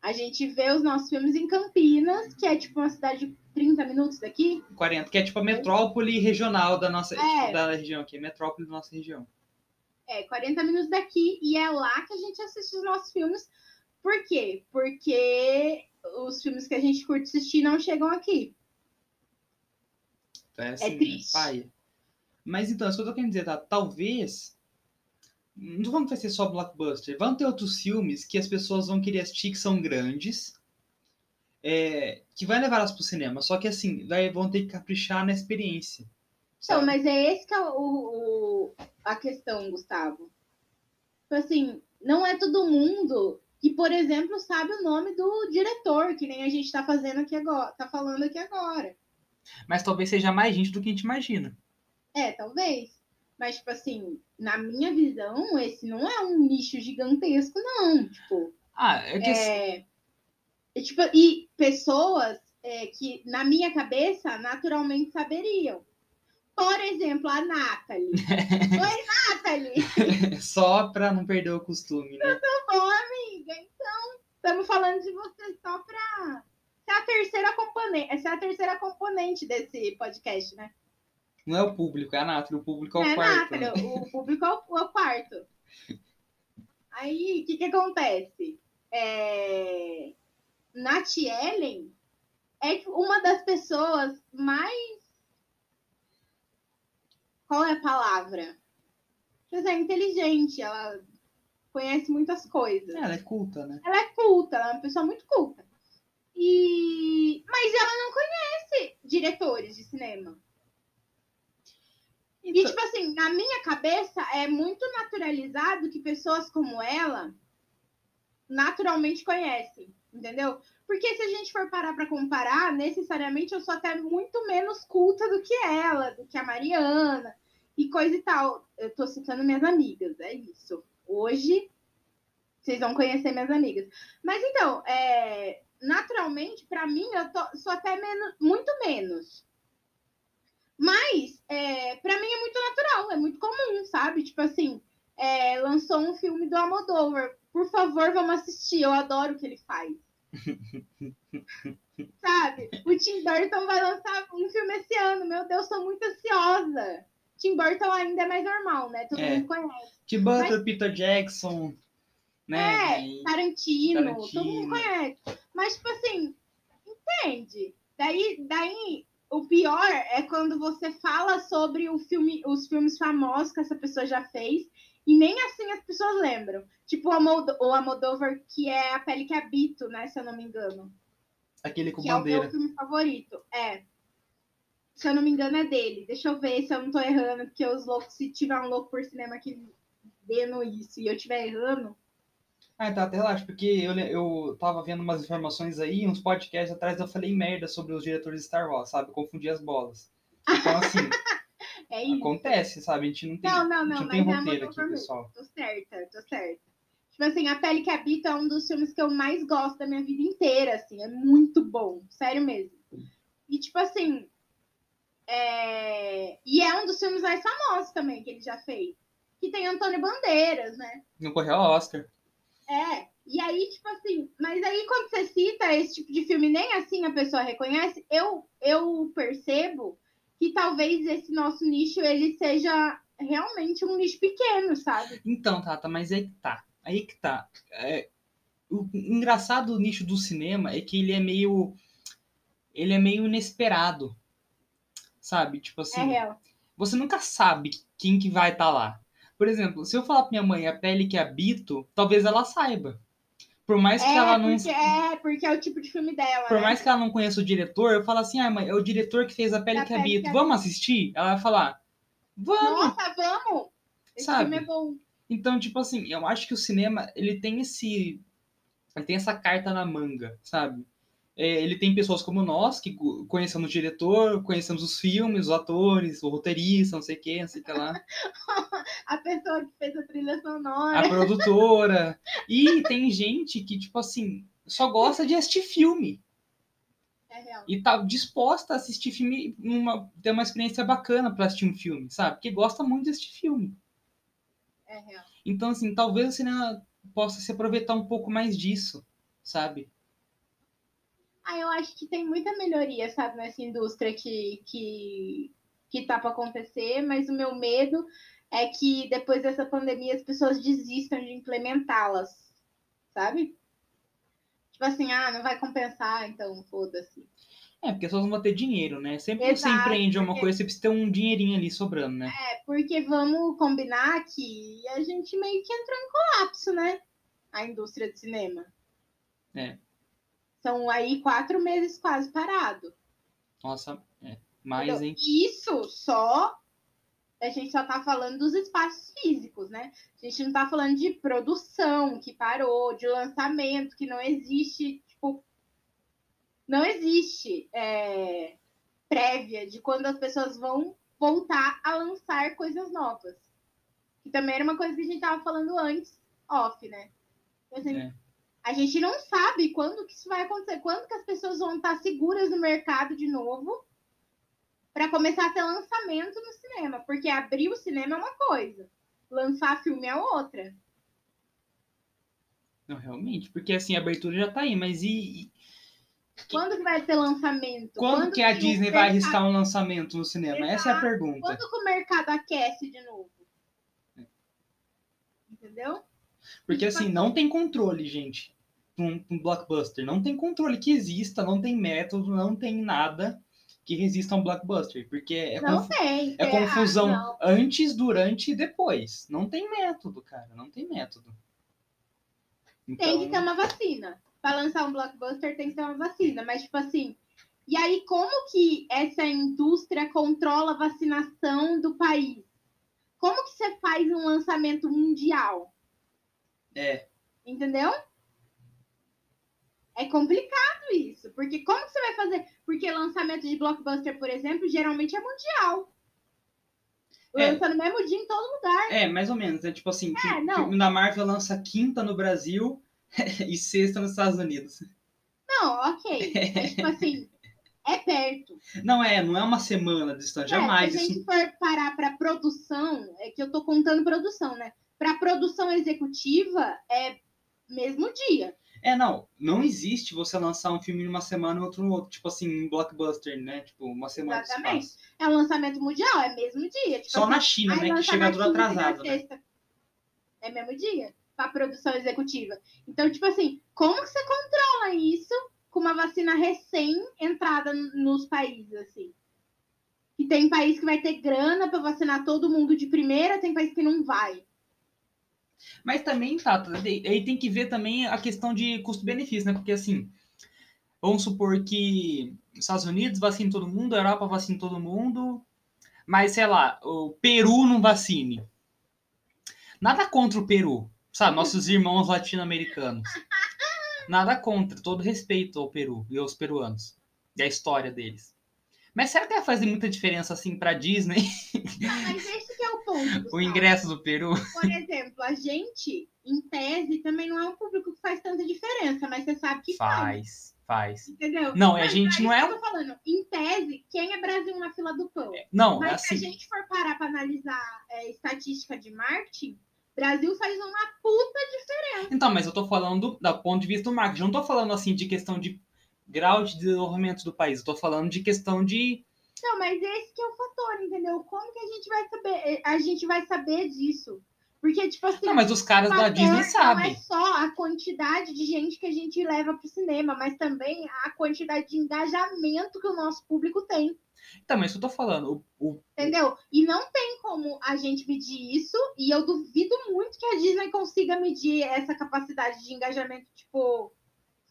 A gente vê os nossos filmes em Campinas, que é tipo uma cidade de 30 minutos daqui.
40, que é tipo a metrópole regional da nossa
É.
tipo, da região aqui. Metrópole da nossa região.
É, 40 minutos daqui, e é lá que a gente assiste os nossos filmes. Por quê? Porque os filmes que a gente curte assistir não chegam aqui.
Então, é, assim,
triste.
paia. Mas então, isso que eu tô querendo dizer, tá? Talvez. Não vai ser só blockbuster. Vão ter outros filmes que as pessoas vão querer assistir que são grandes. é, que vai levar elas pro cinema. Só que assim, vai, vão ter que caprichar na experiência.
Então, mas é esse que é o, o- a questão, Gustavo. Tipo assim, não é todo mundo que, por exemplo, sabe o nome do diretor, que nem a gente tá fazendo aqui agora, tá falando aqui agora.
Mas talvez seja mais gente do que a gente imagina.
É, talvez. Mas, tipo assim, na minha visão, esse não é um nicho gigantesco, não. Tipo,
Ah, é que
é, e, tipo, e pessoas é, que, na minha cabeça, naturalmente saberiam. Por exemplo, a Nathalie. [LAUGHS] Oi, Nathalie! [LAUGHS]
só pra não perder o costume, né?
Ô, amiga, então, estamos falando de você só pra ser a terceira componente, essa é a terceira componente desse podcast, né?
Não é o público, é a Nathalie. O público é o
é,
quarto. né?
Nathalie, o público é o, é o quarto. Aí, o que que acontece? É... Nath Ellen é uma das pessoas mais... Qual é a palavra? Quer dizer, inteligente, ela conhece muitas coisas.
É, ela é culta, né?
Ela é culta, ela é uma pessoa muito culta. E... Mas ela não conhece diretores de cinema. E,
Então-
tipo assim, na minha cabeça é muito naturalizado que pessoas como ela naturalmente conhecem, entendeu? Porque se a gente for parar pra comparar, necessariamente eu sou até muito menos culta do que ela, do que a Mariana e coisa e tal. Eu tô citando minhas amigas, é isso. Hoje vocês vão conhecer minhas amigas. Mas então, é, naturalmente, pra mim, eu tô- sou até menos, muito menos. Mas, é, para mim é muito natural, é muito comum, sabe? Tipo assim, é, lançou um filme do Almodóvar. Por favor, vamos assistir. Eu adoro o que ele faz. [LAUGHS] Sabe? O Tim Burton vai lançar um filme esse ano. Meu Deus, sou muito ansiosa. Tim Burton ainda é mais normal, né? Todo
É.
mundo conhece.
Tim Burton, Peter Jackson, né?
É, Tarantino,
Tarantino.
todo mundo conhece. Mas, tipo assim, entende? Daí, daí, o pior é quando você fala sobre o filme, os filmes famosos que essa pessoa já fez e nem assim as pessoas lembram. Tipo o, Amodovar, que é A Pele que Habito, né? Se eu não me engano.
Aquele com
Que é o
bandeira.
meu filme favorito. É. Se eu não me engano, é dele. Deixa eu ver se eu não tô errando, porque os loucos, se tiver um louco por cinema que vendo isso e eu estiver errando.
Ah, tá, até relaxa, porque eu, eu tava vendo umas informações aí, uns podcasts atrás, eu falei merda sobre os diretores de Star Wars, sabe? Confundi as bolas. Então, assim, [LAUGHS]
É isso.
acontece, sabe? A gente não tem,
Não, não,
a gente
não,
não
mas
tem
é
roteiro aqui, pessoal.
Tô certa, tô certa. Tipo assim, A Pele que Habita é um dos filmes que eu mais gosto da minha vida inteira, assim. É muito bom, sério mesmo. E tipo assim, é... e é um dos filmes mais famosos também que ele já fez. Que tem Antônio Bandeiras, né?
Não correu ao Oscar.
É. E aí, tipo assim, mas aí quando você cita esse tipo de filme, nem assim a pessoa reconhece, eu, eu percebo que talvez esse nosso nicho ele seja realmente um nicho pequeno, sabe?
Então, Tata, mas aí que tá. Aí que tá. É, o engraçado do nicho do cinema é que ele é meio. Ele é meio inesperado. Sabe? Tipo assim.
É real.
você nunca sabe quem que vai estar lá. Por exemplo, se eu falar pra minha mãe a pele que habito, talvez ela saiba. Por mais que
É
ela não.
porque, é, porque é o tipo de filme dela.
Por
né?
mais que ela não conheça o diretor, eu falo assim, ah, mãe, é o diretor que fez a pele
Da
que
Pele que
habito.
Habito.
Vamos assistir? Ela vai falar, vamos!
Nossa, vamos! Esse
Sabe?
filme é bom.
Então, tipo assim, eu acho que o cinema, ele tem esse. Ele tem essa carta na manga, sabe? É, ele tem pessoas como nós, que co- conhecemos o diretor, conhecemos os filmes, os atores, o roteirista, não sei o que, não sei o que lá, [LAUGHS]
A pessoa que fez a trilha
a
sonora.
produtora. E tem gente que, tipo assim, só gosta de assistir filme.
É real.
E tá disposta a assistir filme, uma, ter uma experiência bacana pra assistir um filme, sabe? Porque gosta muito de assistir filme.
É real.
Então, assim, talvez o cinema possa se aproveitar um pouco mais disso, sabe?
Ah, eu acho que tem muita melhoria, sabe, nessa indústria que, que, que tá pra acontecer, mas o meu medo é que depois dessa pandemia as pessoas desistam de implementá-las, sabe? Tipo assim, ah, não vai compensar, então foda-se.
É, porque as pessoas não vão ter dinheiro, né? Sempre que você
Exato,
empreende uma
porque-
coisa, você precisa ter um dinheirinho ali sobrando, né?
É, porque vamos combinar que a gente meio que entrou em colapso, né? A indústria do cinema.
É.
São aí quatro meses quase parado.
Nossa, é. Mais,
Entendeu?
hein?
Isso só. A gente só tá falando dos espaços físicos, né? A gente não tá falando de produção que parou, de lançamento que não existe. Tipo, não existe é, prévia de quando as pessoas vão voltar a lançar coisas novas. Que também era uma coisa que a gente tava falando antes, off, né? Assim,
É.
A gente não sabe quando que isso vai acontecer, quando que as pessoas vão estar seguras no mercado de novo para começar a ter lançamento no cinema, porque abrir o cinema é uma coisa, lançar filme é outra.
Não, realmente. Porque, assim, a abertura já tá aí, mas e... e
Quando que vai ter lançamento?
Quando, que a Disney vai
mercado-
arriscar um lançamento no cinema? Essa é a pergunta.
Quando que o mercado aquece de novo? Entendeu?
Porque, assim, não tem controle, gente. Um, um blockbuster. Não tem controle que exista, não tem método, não tem nada que resista a um blockbuster. Porque é,
não
confu-
tem.
é
ah,
confusão
não.
antes, durante e depois. Não tem método, cara. Não tem método. Então,
Tem que ter uma vacina. Para lançar um blockbuster tem que ter uma vacina. Mas, tipo assim. E aí, como que essa indústria controla a vacinação do país? Como que você faz um lançamento mundial?
É.
Entendeu? É complicado isso. Porque como você vai fazer? Porque lançamento de blockbuster, por exemplo, geralmente é mundial.
É.
Lança no mesmo dia em todo lugar.
É, mais ou menos. É tipo assim,
É,
o
não.
filme da Marvel lança quinta no Brasil [LAUGHS] e sexta nos Estados Unidos.
Não, ok. Mas, tipo [LAUGHS] assim, é perto.
Não é, não é uma semana de distância, jamais.
É, se a
Isso
gente for parar para produção, é que eu tô contando produção, né? Para produção executiva é mesmo dia.
É, não, não existe você lançar um filme em uma semana e outro no outro, tipo assim, um blockbuster, né? Tipo, uma semana
Exatamente. É um lançamento mundial, é mesmo dia. Tipo
Só
assim,
na China,
aí
né, que chega tudo atrasado, né?
É mesmo dia, pra produção executiva. Então, tipo assim, como que você controla isso com uma vacina recém-entrada nos países, assim? E tem país que vai ter grana pra vacinar todo mundo de primeira, tem país que não vai.
Mas também, tá, aí tem que ver também a questão de custo-benefício, né? Porque assim, vamos supor que os Estados Unidos vacina todo mundo, a Europa vacina todo mundo, mas sei lá, o Peru não vacine. Nada contra o Peru, sabe? Nossos [LAUGHS] irmãos latino-americanos. Nada contra, todo respeito ao Peru e aos peruanos e a história deles. Mas será que vai fazer muita diferença assim pra Disney
Ah, mas esse que é o ponto. [LAUGHS]
o ingresso do Peru?
Por exemplo, a gente, em tese, também não é um público que faz tanta diferença, mas você sabe que faz.
Faz, faz.
Entendeu?
Não, a
Mas
gente
é
não é
eu tô falando. Em tese, quem é Brasil na fila do pão?
Não, é
Mas se a
assim.
gente for parar para analisar é, estatística de marketing, Brasil faz uma puta diferença.
Então, mas eu tô falando do, do ponto de vista do marketing. Eu não tô falando assim de questão de grau de desenvolvimento do país. Eu tô falando de questão de.
Não, mas esse que é o fator, entendeu? Como que a gente vai saber? A gente vai saber disso? Porque, tipo assim,
Não, mas os caras da Disney
não
sabem.
é só a quantidade de gente que a gente leva pro cinema, mas também a quantidade de engajamento que o nosso público tem.
Então, mas eu tô falando. O, o-
Entendeu? E não tem como a gente medir isso, e eu duvido muito que a Disney consiga medir essa capacidade de engajamento, tipo,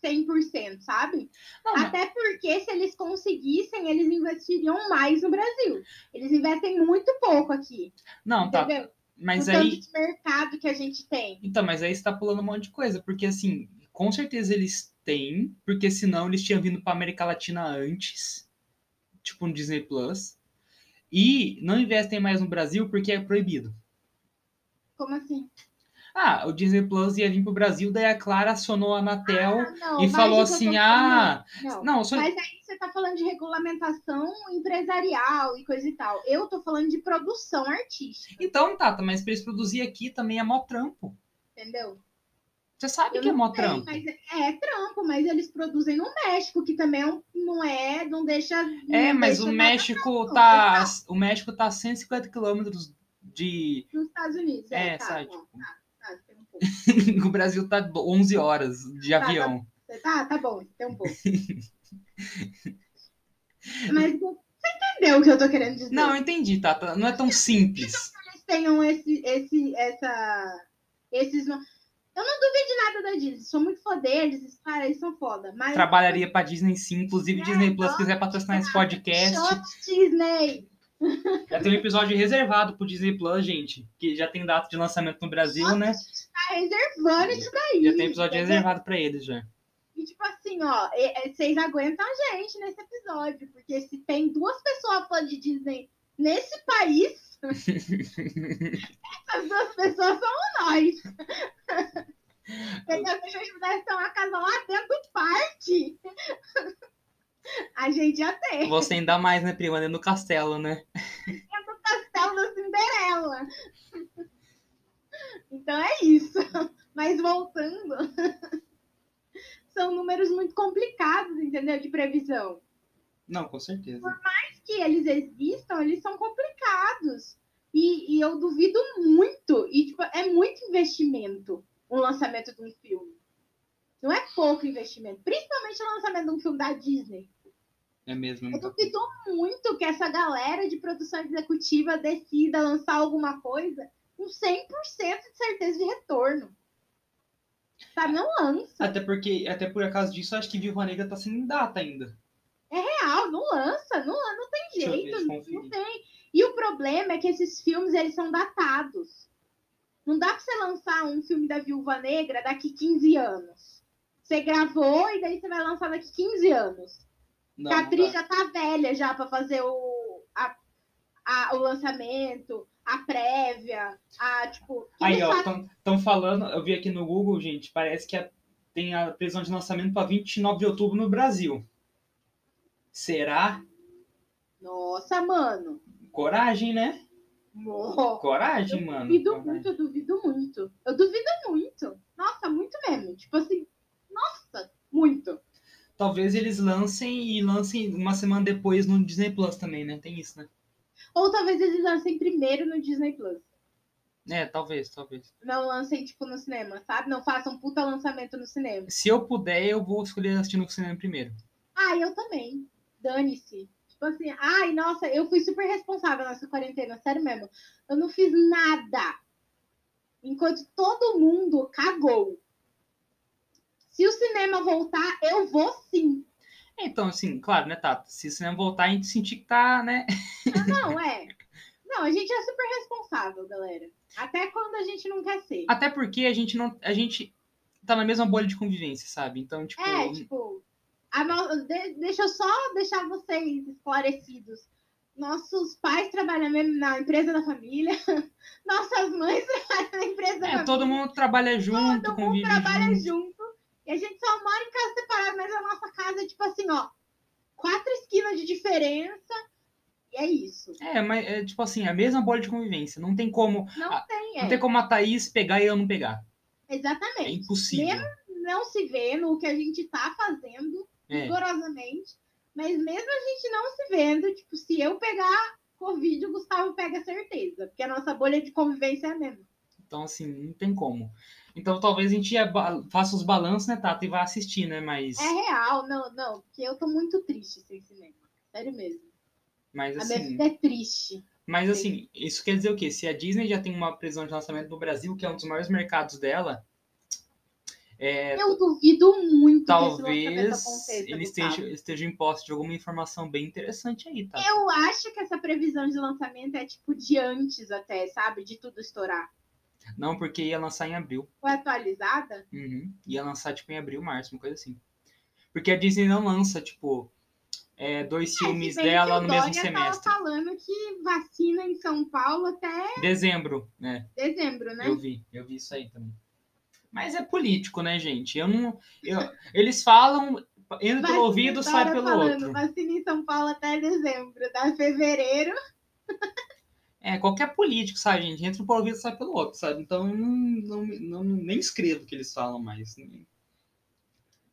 100%, sabe?
não,
Até porque se eles conseguissem, eles investiriam mais no Brasil. Eles investem muito pouco aqui,
não, tá.
entendeu?
Mas
o
aí.
de mercado que a gente tem.
Então, mas aí você tá pulando um monte de coisa. Porque assim, com certeza eles têm. Porque senão eles tinham vindo pra América Latina antes. Tipo no Disney Plus. E não investem mais no Brasil porque é proibido.
Como assim?
Ah, o Disney Plus ia vir pro Brasil, daí a Clara acionou a Anatel
Ah, não,
e falou assim: ah,
Não,
não, só...
Mas aí você tá falando de regulamentação empresarial e coisa e tal. Eu tô falando de produção artística,
então, Tata, mas pra eles produzir aqui também é mó trampo.
entendeu?
Você sabe
Eu
que é
não
mó
sei,
trampo.
mas é, é trampo, mas eles produzem no México, que também é não é, não deixa.
É,
não
mas
deixa
o México
não,
tá. O México tá a 150 quilômetros de.
nos Estados Unidos.
É,
tá,
sabe,
bom,
tipo-
tá, tá, tem um pouco. [LAUGHS]
o Brasil tá 11 horas de
Tá, tá.
avião.
Tá, tá bom, tem um pouco. mas você entendeu o que eu tô querendo dizer?
Não, eu entendi, Tata. Não é tão simples.
eles tenham esse, esse, essa, esses. Eu não duvido de nada da Disney. Sou muito fã deles, caras eles são foda. Mas
Trabalharia pra Disney sim. Inclusive,
É,
Disney Plus quiser patrocinar esse podcast.
Shot Disney.
Já tem um episódio reservado pro Disney Plus, gente. Que já tem data de lançamento no Brasil, né?
Tá reservando isso daí.
Já tem episódio
entendeu?
reservado pra eles já.
E tipo assim, ó, vocês aguentam a gente nesse episódio, porque se tem duas pessoas falando de Disney nesse país, essas duas pessoas somos nós. [LAUGHS] Entendeu? Se a gente pudesse ter uma casa lá dentro do parque, a gente ia ter.
Você ainda mais, né, prima? Dentro do castelo, né?
Castelo da Cinderela. Então é isso. Mas voltando, são números muito complicados, entendeu? De previsão.
Não, com certeza.
que eles existam, eles são complicados. E, e eu duvido muito. E tipo, é muito investimento o lançamento de um filme. Não é pouco investimento. Principalmente o lançamento de um filme da Disney.
É mesmo.
Eu
muita
duvido muito que essa galera de produção executiva decida lançar alguma coisa com 100% de certeza de retorno. Sabe? Não lança.
Até porque, até por causa disso, eu acho que Viúva Negra tá sendo em data ainda.
real, não lança, não, não tem
eu ver,
jeito,
eu
não, não tem. E o problema é que esses filmes, eles são datados. Não dá pra você lançar um filme da Viúva Negra daqui 15 anos. Você gravou e daí você vai lançar daqui 15 anos.
Não,
a atriz já tá velha já pra fazer o, a, a- o lançamento, a prévia, a, tipo...
Aí, ó, estão falando, eu vi aqui no Google, gente, parece que a- tem a previsão de lançamento para 29 de outubro no Brasil. Será?
Nossa, mano.
Coragem, né?
Morro.
Coragem,
Eu
mano.
duvido
Coragem.
muito, eu duvido muito. Eu duvido muito. Nossa, muito mesmo. Tipo assim, Nossa, muito.
Talvez eles lancem e lancem uma semana depois no Disney Plus também, né? Tem isso, né?
Ou talvez eles lancem primeiro no Disney Plus.
É, talvez, talvez.
Não lancem, tipo, no cinema, sabe? Não façam um puta lançamento no cinema.
Se eu puder, eu vou escolher assistir no cinema primeiro.
Ah, eu também. Dane-se. Tipo assim, ai, nossa, eu fui super responsável nessa quarentena, sério mesmo. Eu não fiz nada. Enquanto todo mundo cagou. Se o cinema voltar, eu vou sim.
Então, assim, claro, né, Tato? Se o cinema voltar, a gente sentir que tá, né?
Ah, não, [LAUGHS] é. Não, a gente é super responsável, galera. Até quando a gente não quer ser.
Até porque a gente não. A gente tá na mesma bolha de convivência, sabe? Então, tipo.
É, tipo, a de- deixa eu só deixar vocês esclarecidos. Nossos pais trabalham na empresa da família. [LAUGHS] Nossas mães [LAUGHS] trabalham na empresa da
É,
família.
todo mundo trabalha junto,
Todo mundo trabalha
junto.
junto. E a gente só mora em casa separada, mas a nossa casa é tipo assim, ó. Quatro esquinas de diferença. E é isso.
É, mas é tipo assim, a mesma bolha de convivência. Não tem como.
Não
Ah,
tem, é.
Não tem como a Thaís pegar e eu não pegar. É
Exatamente.
impossível.
Mesmo não se vendo o que a gente tá fazendo,
É.
rigorosamente. Mas mesmo a gente não se vendo, tipo, se eu pegar Covid, o Gustavo pega certeza. Porque a nossa bolha de convivência é a mesma.
Então, assim, não tem como. Então, talvez a gente faça os balanços, né, Tata, e vá assistir, né? Mas,
É real, não, não. Porque eu tô muito triste sem cinema. Sério mesmo.
mas
A minha
assim,
vida é triste.
mas assim, isso quer dizer o quê? Se a Disney já tem uma previsão de lançamento no Brasil, que é um dos maiores mercados dela, é,
Eu duvido muito que
talvez eles
Gustavo.
estejam, estejam em posse de alguma informação bem interessante aí, tá?
Eu acho que essa previsão de lançamento é tipo de antes até, sabe? De tudo estourar.
Não, porque ia lançar em abril.
Foi atualizada?
Uhum. Ia lançar, tipo, em abril, março, uma coisa assim. Porque a Disney não lança, tipo, é, dois filmes
bem que
dela no mesmo semestre.
tava falando que vacina em São Paulo até
Dezembro, né?
dezembro, né?
Eu vi, eu vi isso aí também. Mas é político, né, gente? Eu não. eu- eles falam, entra pelo ouvido, sai pelo
falando,
outro.
Vacina em São Paulo até dezembro, dá fevereiro. [LAUGHS]
É, qualquer político, sabe, gente? Entra pelo ouvido, sai pelo outro, sabe? Então, eu não, não, não- nem escrevo o que eles falam mais. né?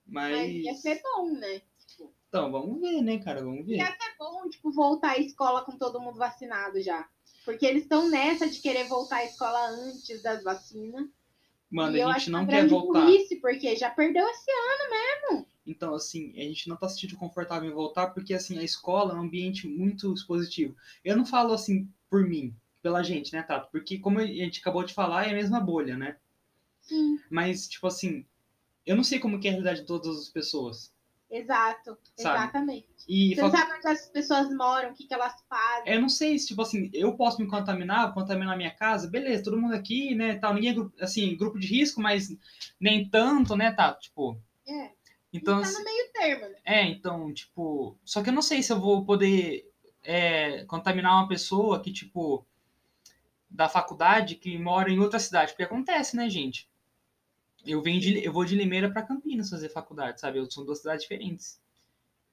Mas
Mas.
ia ser bom, né?
Então, vamos ver, né, cara? Vamos ver.
Ia ser bom, tipo, voltar à escola com todo mundo vacinado já. Porque eles estão nessa de querer voltar à escola antes das vacinas.
Mano,
e
a gente não quer
grande
voltar.
burrice, porque já perdeu esse ano.
Então, assim, a gente não tá se sentindo confortável em voltar porque, assim, a escola é um ambiente muito expositivo. Eu não falo, assim, por mim, pela gente, né, Tato? Porque, como a gente acabou de falar, é a mesma bolha, né?
Sim.
Mas, tipo assim, eu não sei como que é a realidade de todas as pessoas.
Exato,
Sabe?
exatamente.
E
Você sabe onde as pessoas moram, o que, que elas fazem.
eu não sei se, tipo assim, eu posso me contaminar, contaminar a minha casa, beleza, todo mundo aqui, né, tal, ninguém é, assim, grupo de risco, mas nem tanto, né, Tato? Tipo,
É.
então,
tá
assim,
no meio termo, né?
É, então, tipo. Só que eu não sei se eu vou poder é, contaminar uma pessoa que, tipo, da faculdade que mora em outra cidade. Porque acontece, né, gente? Eu, venho de, eu vou de Limeira pra Campinas fazer faculdade, sabe? Eu são duas cidades diferentes.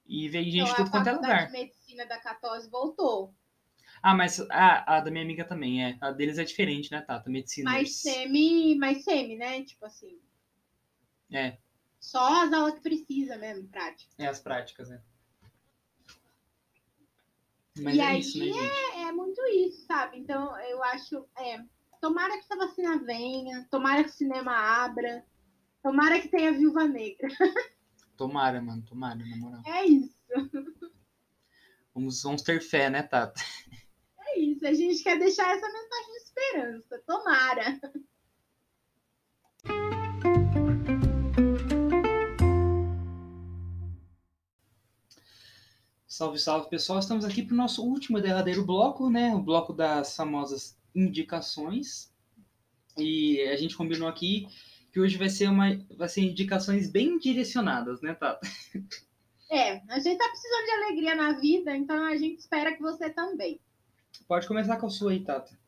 E vem gente de
Então,
tudo
a
quanto é lugar.
de medicina da Catos voltou.
Ah, mas a, a da minha amiga também, é. A deles é diferente, né, Tata? Medicina.
Mais semi, mais semi, né? Tipo assim.
É.
Só as aulas que precisa mesmo, prática.
É, as práticas, né? Mas
E
é
aí
isso, né, gente?
É muito isso, sabe? Então, eu acho. É, tomara que essa vacina venha, tomara que o cinema abra, tomara que tenha viúva negra. [LAUGHS]
Tomara, mano, tomara, na moral.
É isso,
Vamos, vamos ter fé, né, Tata?
é isso. A gente quer deixar essa mensagem de esperança. Tomara.
Salve, salve, pessoal. Estamos aqui para o nosso último derradeiro bloco, né? O bloco das famosas indicações. E a gente combinou aqui que hoje vai ser uma vai ser indicações bem direcionadas, né, Tata?
É, a gente tá precisando de alegria na vida, então a gente espera que você também.
Pode começar com a sua aí, Tata.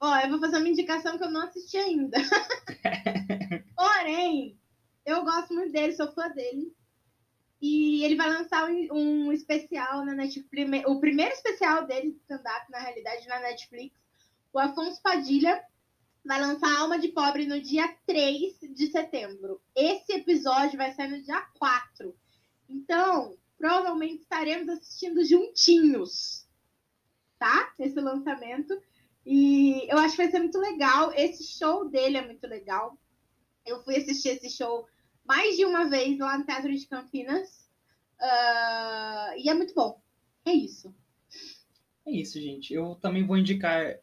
Ó, eu vou fazer uma indicação que eu não assisti ainda. [LAUGHS] Porém, eu gosto muito dele, sou fã dele. E ele vai lançar um, um especial na Netflix, o primeiro especial dele de stand-up, na realidade, na Netflix. O Afonso Padilha, vai lançar Alma de Pobre no dia 3 de setembro. Esse episódio vai sair no dia 4. Então, provavelmente estaremos assistindo juntinhos, tá? Esse lançamento. E eu acho que vai ser muito legal. Esse show dele é muito legal. Eu fui assistir esse show mais de uma vez lá no Teatro de Campinas. Uh, e é muito bom. É isso.
É isso, gente. Eu também vou indicar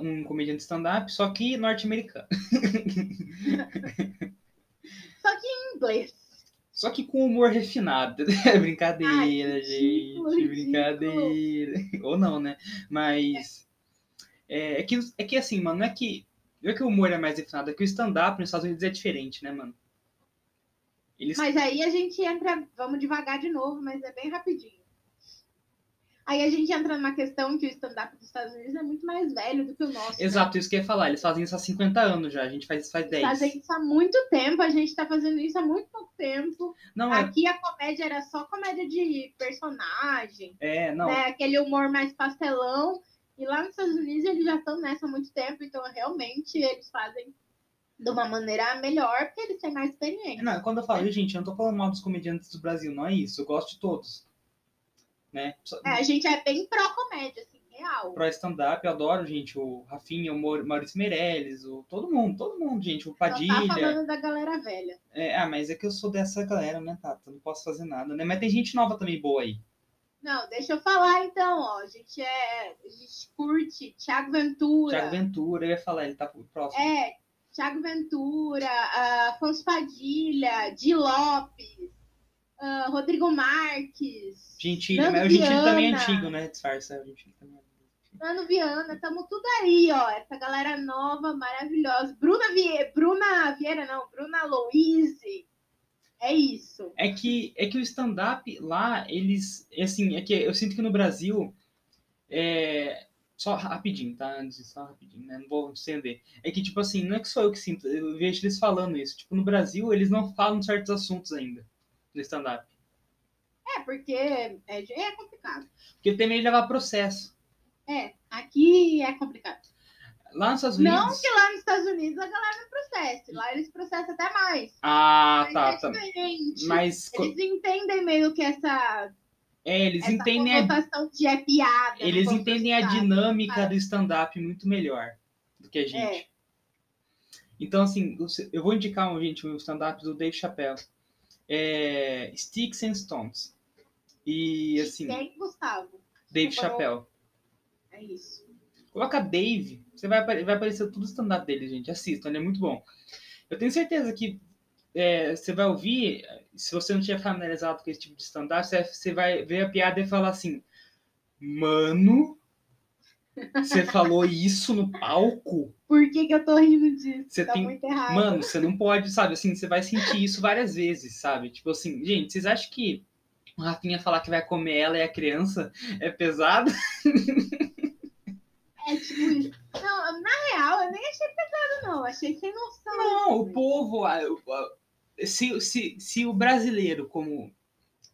um comediante stand-up, só que norte-americano. [LAUGHS]
só que em inglês.
Só que com humor refinado. [LAUGHS] É brincadeira, Ai, gente. Brincadeira. Ridículo. Ou não, né? Mas. É, é, que, é que assim, mano, não é que. Não é que o humor é mais refinado, é que o stand-up nos Estados Unidos é diferente, né, mano?
Eles... Mas aí a gente entra. Vamos devagar de novo, mas é bem rapidinho. Aí a gente entra numa questão que o stand-up dos Estados Unidos é muito mais velho do que o nosso.
Né? Exato, né? isso que eu ia falar. Eles fazem isso há 50 anos já, a gente faz isso faz 10.
Fazem isso há muito tempo, a gente tá fazendo isso há muito pouco tempo. Não, é Aqui é... a comédia era só comédia de personagem.
É, não.
Né? Aquele humor mais pastelão. E lá nos Estados Unidos eles já estão nessa há muito tempo, então realmente eles fazem de uma maneira melhor, porque eles têm mais experiência.
Não, quando eu falo, gente, eu não tô falando mal dos comediantes do Brasil, não é isso. Eu gosto de todos né?
É, a gente é bem pró-comédia, assim, real.
Pró stand-up, eu adoro, gente, o Rafinha, o Maurício Meirelles, o, todo mundo, todo mundo, gente, o Padilha. Só
tá falando da galera velha.
É, ah, mas é que eu sou dessa galera, né, Tata? Não posso fazer nada, né? Mas tem gente nova também boa aí.
Não, deixa eu falar então, ó. A gente é. A gente curte Thiago Ventura.
Thiago Ventura, eu ia falar, ele tá próximo.
É, Thiago Ventura, uh, Afonso Padilha, Di Lopes uh, Rodrigo Marques.
Gentili, mas o Gentili também é antigo, né? Disfarça, o Gentili também é
Nano Viana, estamos tudo aí, ó. Essa galera nova, maravilhosa. Bruna, Vie... Bruna Vieira, não, Bruna Louise. É isso.
É que, é que o stand-up lá, eles. Assim, é que eu sinto que no Brasil. É, só rapidinho, tá? Antes só rapidinho, né? Não vou estender. É que, tipo assim, não é que sou eu que sinto, eu vejo eles falando isso. Tipo, no Brasil, eles não falam certos assuntos ainda no stand-up.
É, porque é, é complicado.
Porque tem medo de levar processo.
É, aqui é complicado.
Lá nos Estados Unidos.
Não que lá nos Estados Unidos a galera não processe. Lá eles processam até mais.
Ah, Mas tá. É tá.
Mas eles entendem meio que essa.
É, eles essa entendem
a. é piada.
Eles entendem a dinâmica do stand-up muito melhor do que a gente. É. Então, assim, eu vou indicar, gente, o stand-up do Dave Chappelle é Sticks and Stones. E assim.
Quem, Gustavo?
Dave Chappelle.
É isso.
Coloca Dave, você vai, vai aparecer tudo o stand-up dele, gente. Assistam, ele é muito bom. Eu tenho certeza que é, você vai ouvir, se você não tiver familiarizado com esse tipo de stand-up, você, você vai ver a piada e falar assim: Mano, você [LAUGHS] falou isso no palco?
Por que, que eu tô rindo disso? Você tá tem... muito errado.
Mano, você não pode, sabe? Assim, você vai sentir isso várias vezes, sabe? Tipo assim, gente, vocês acham que o Rafinha falar que vai comer ela e a criança é pesado? [LAUGHS]
É tipo isso. Não, na real, eu nem achei pesado, não. Achei sem noção.
Não, o povo. Se, se, se o brasileiro, como.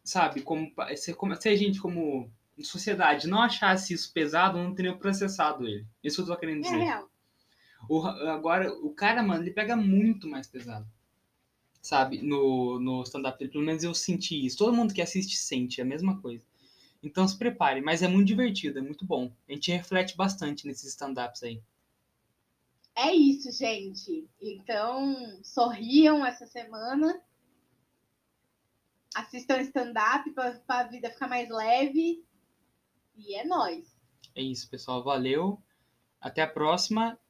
Sabe, como. Se, se a gente, como sociedade não achasse isso pesado, não teria processado ele. Isso eu tô querendo dizer. É
real.
O, agora, o cara, mano, ele pega muito mais pesado. Sabe? No, no stand-up dele. Pelo menos eu senti isso. Todo mundo que assiste sente a mesma coisa. Então se prepare. Mas é muito divertido, é muito bom. A gente reflete bastante nesses stand-ups aí.
É isso, gente. Então, sorriam essa semana. Assistam stand-up para a vida ficar mais leve. E é nóis.
É isso, pessoal. Valeu. Até a próxima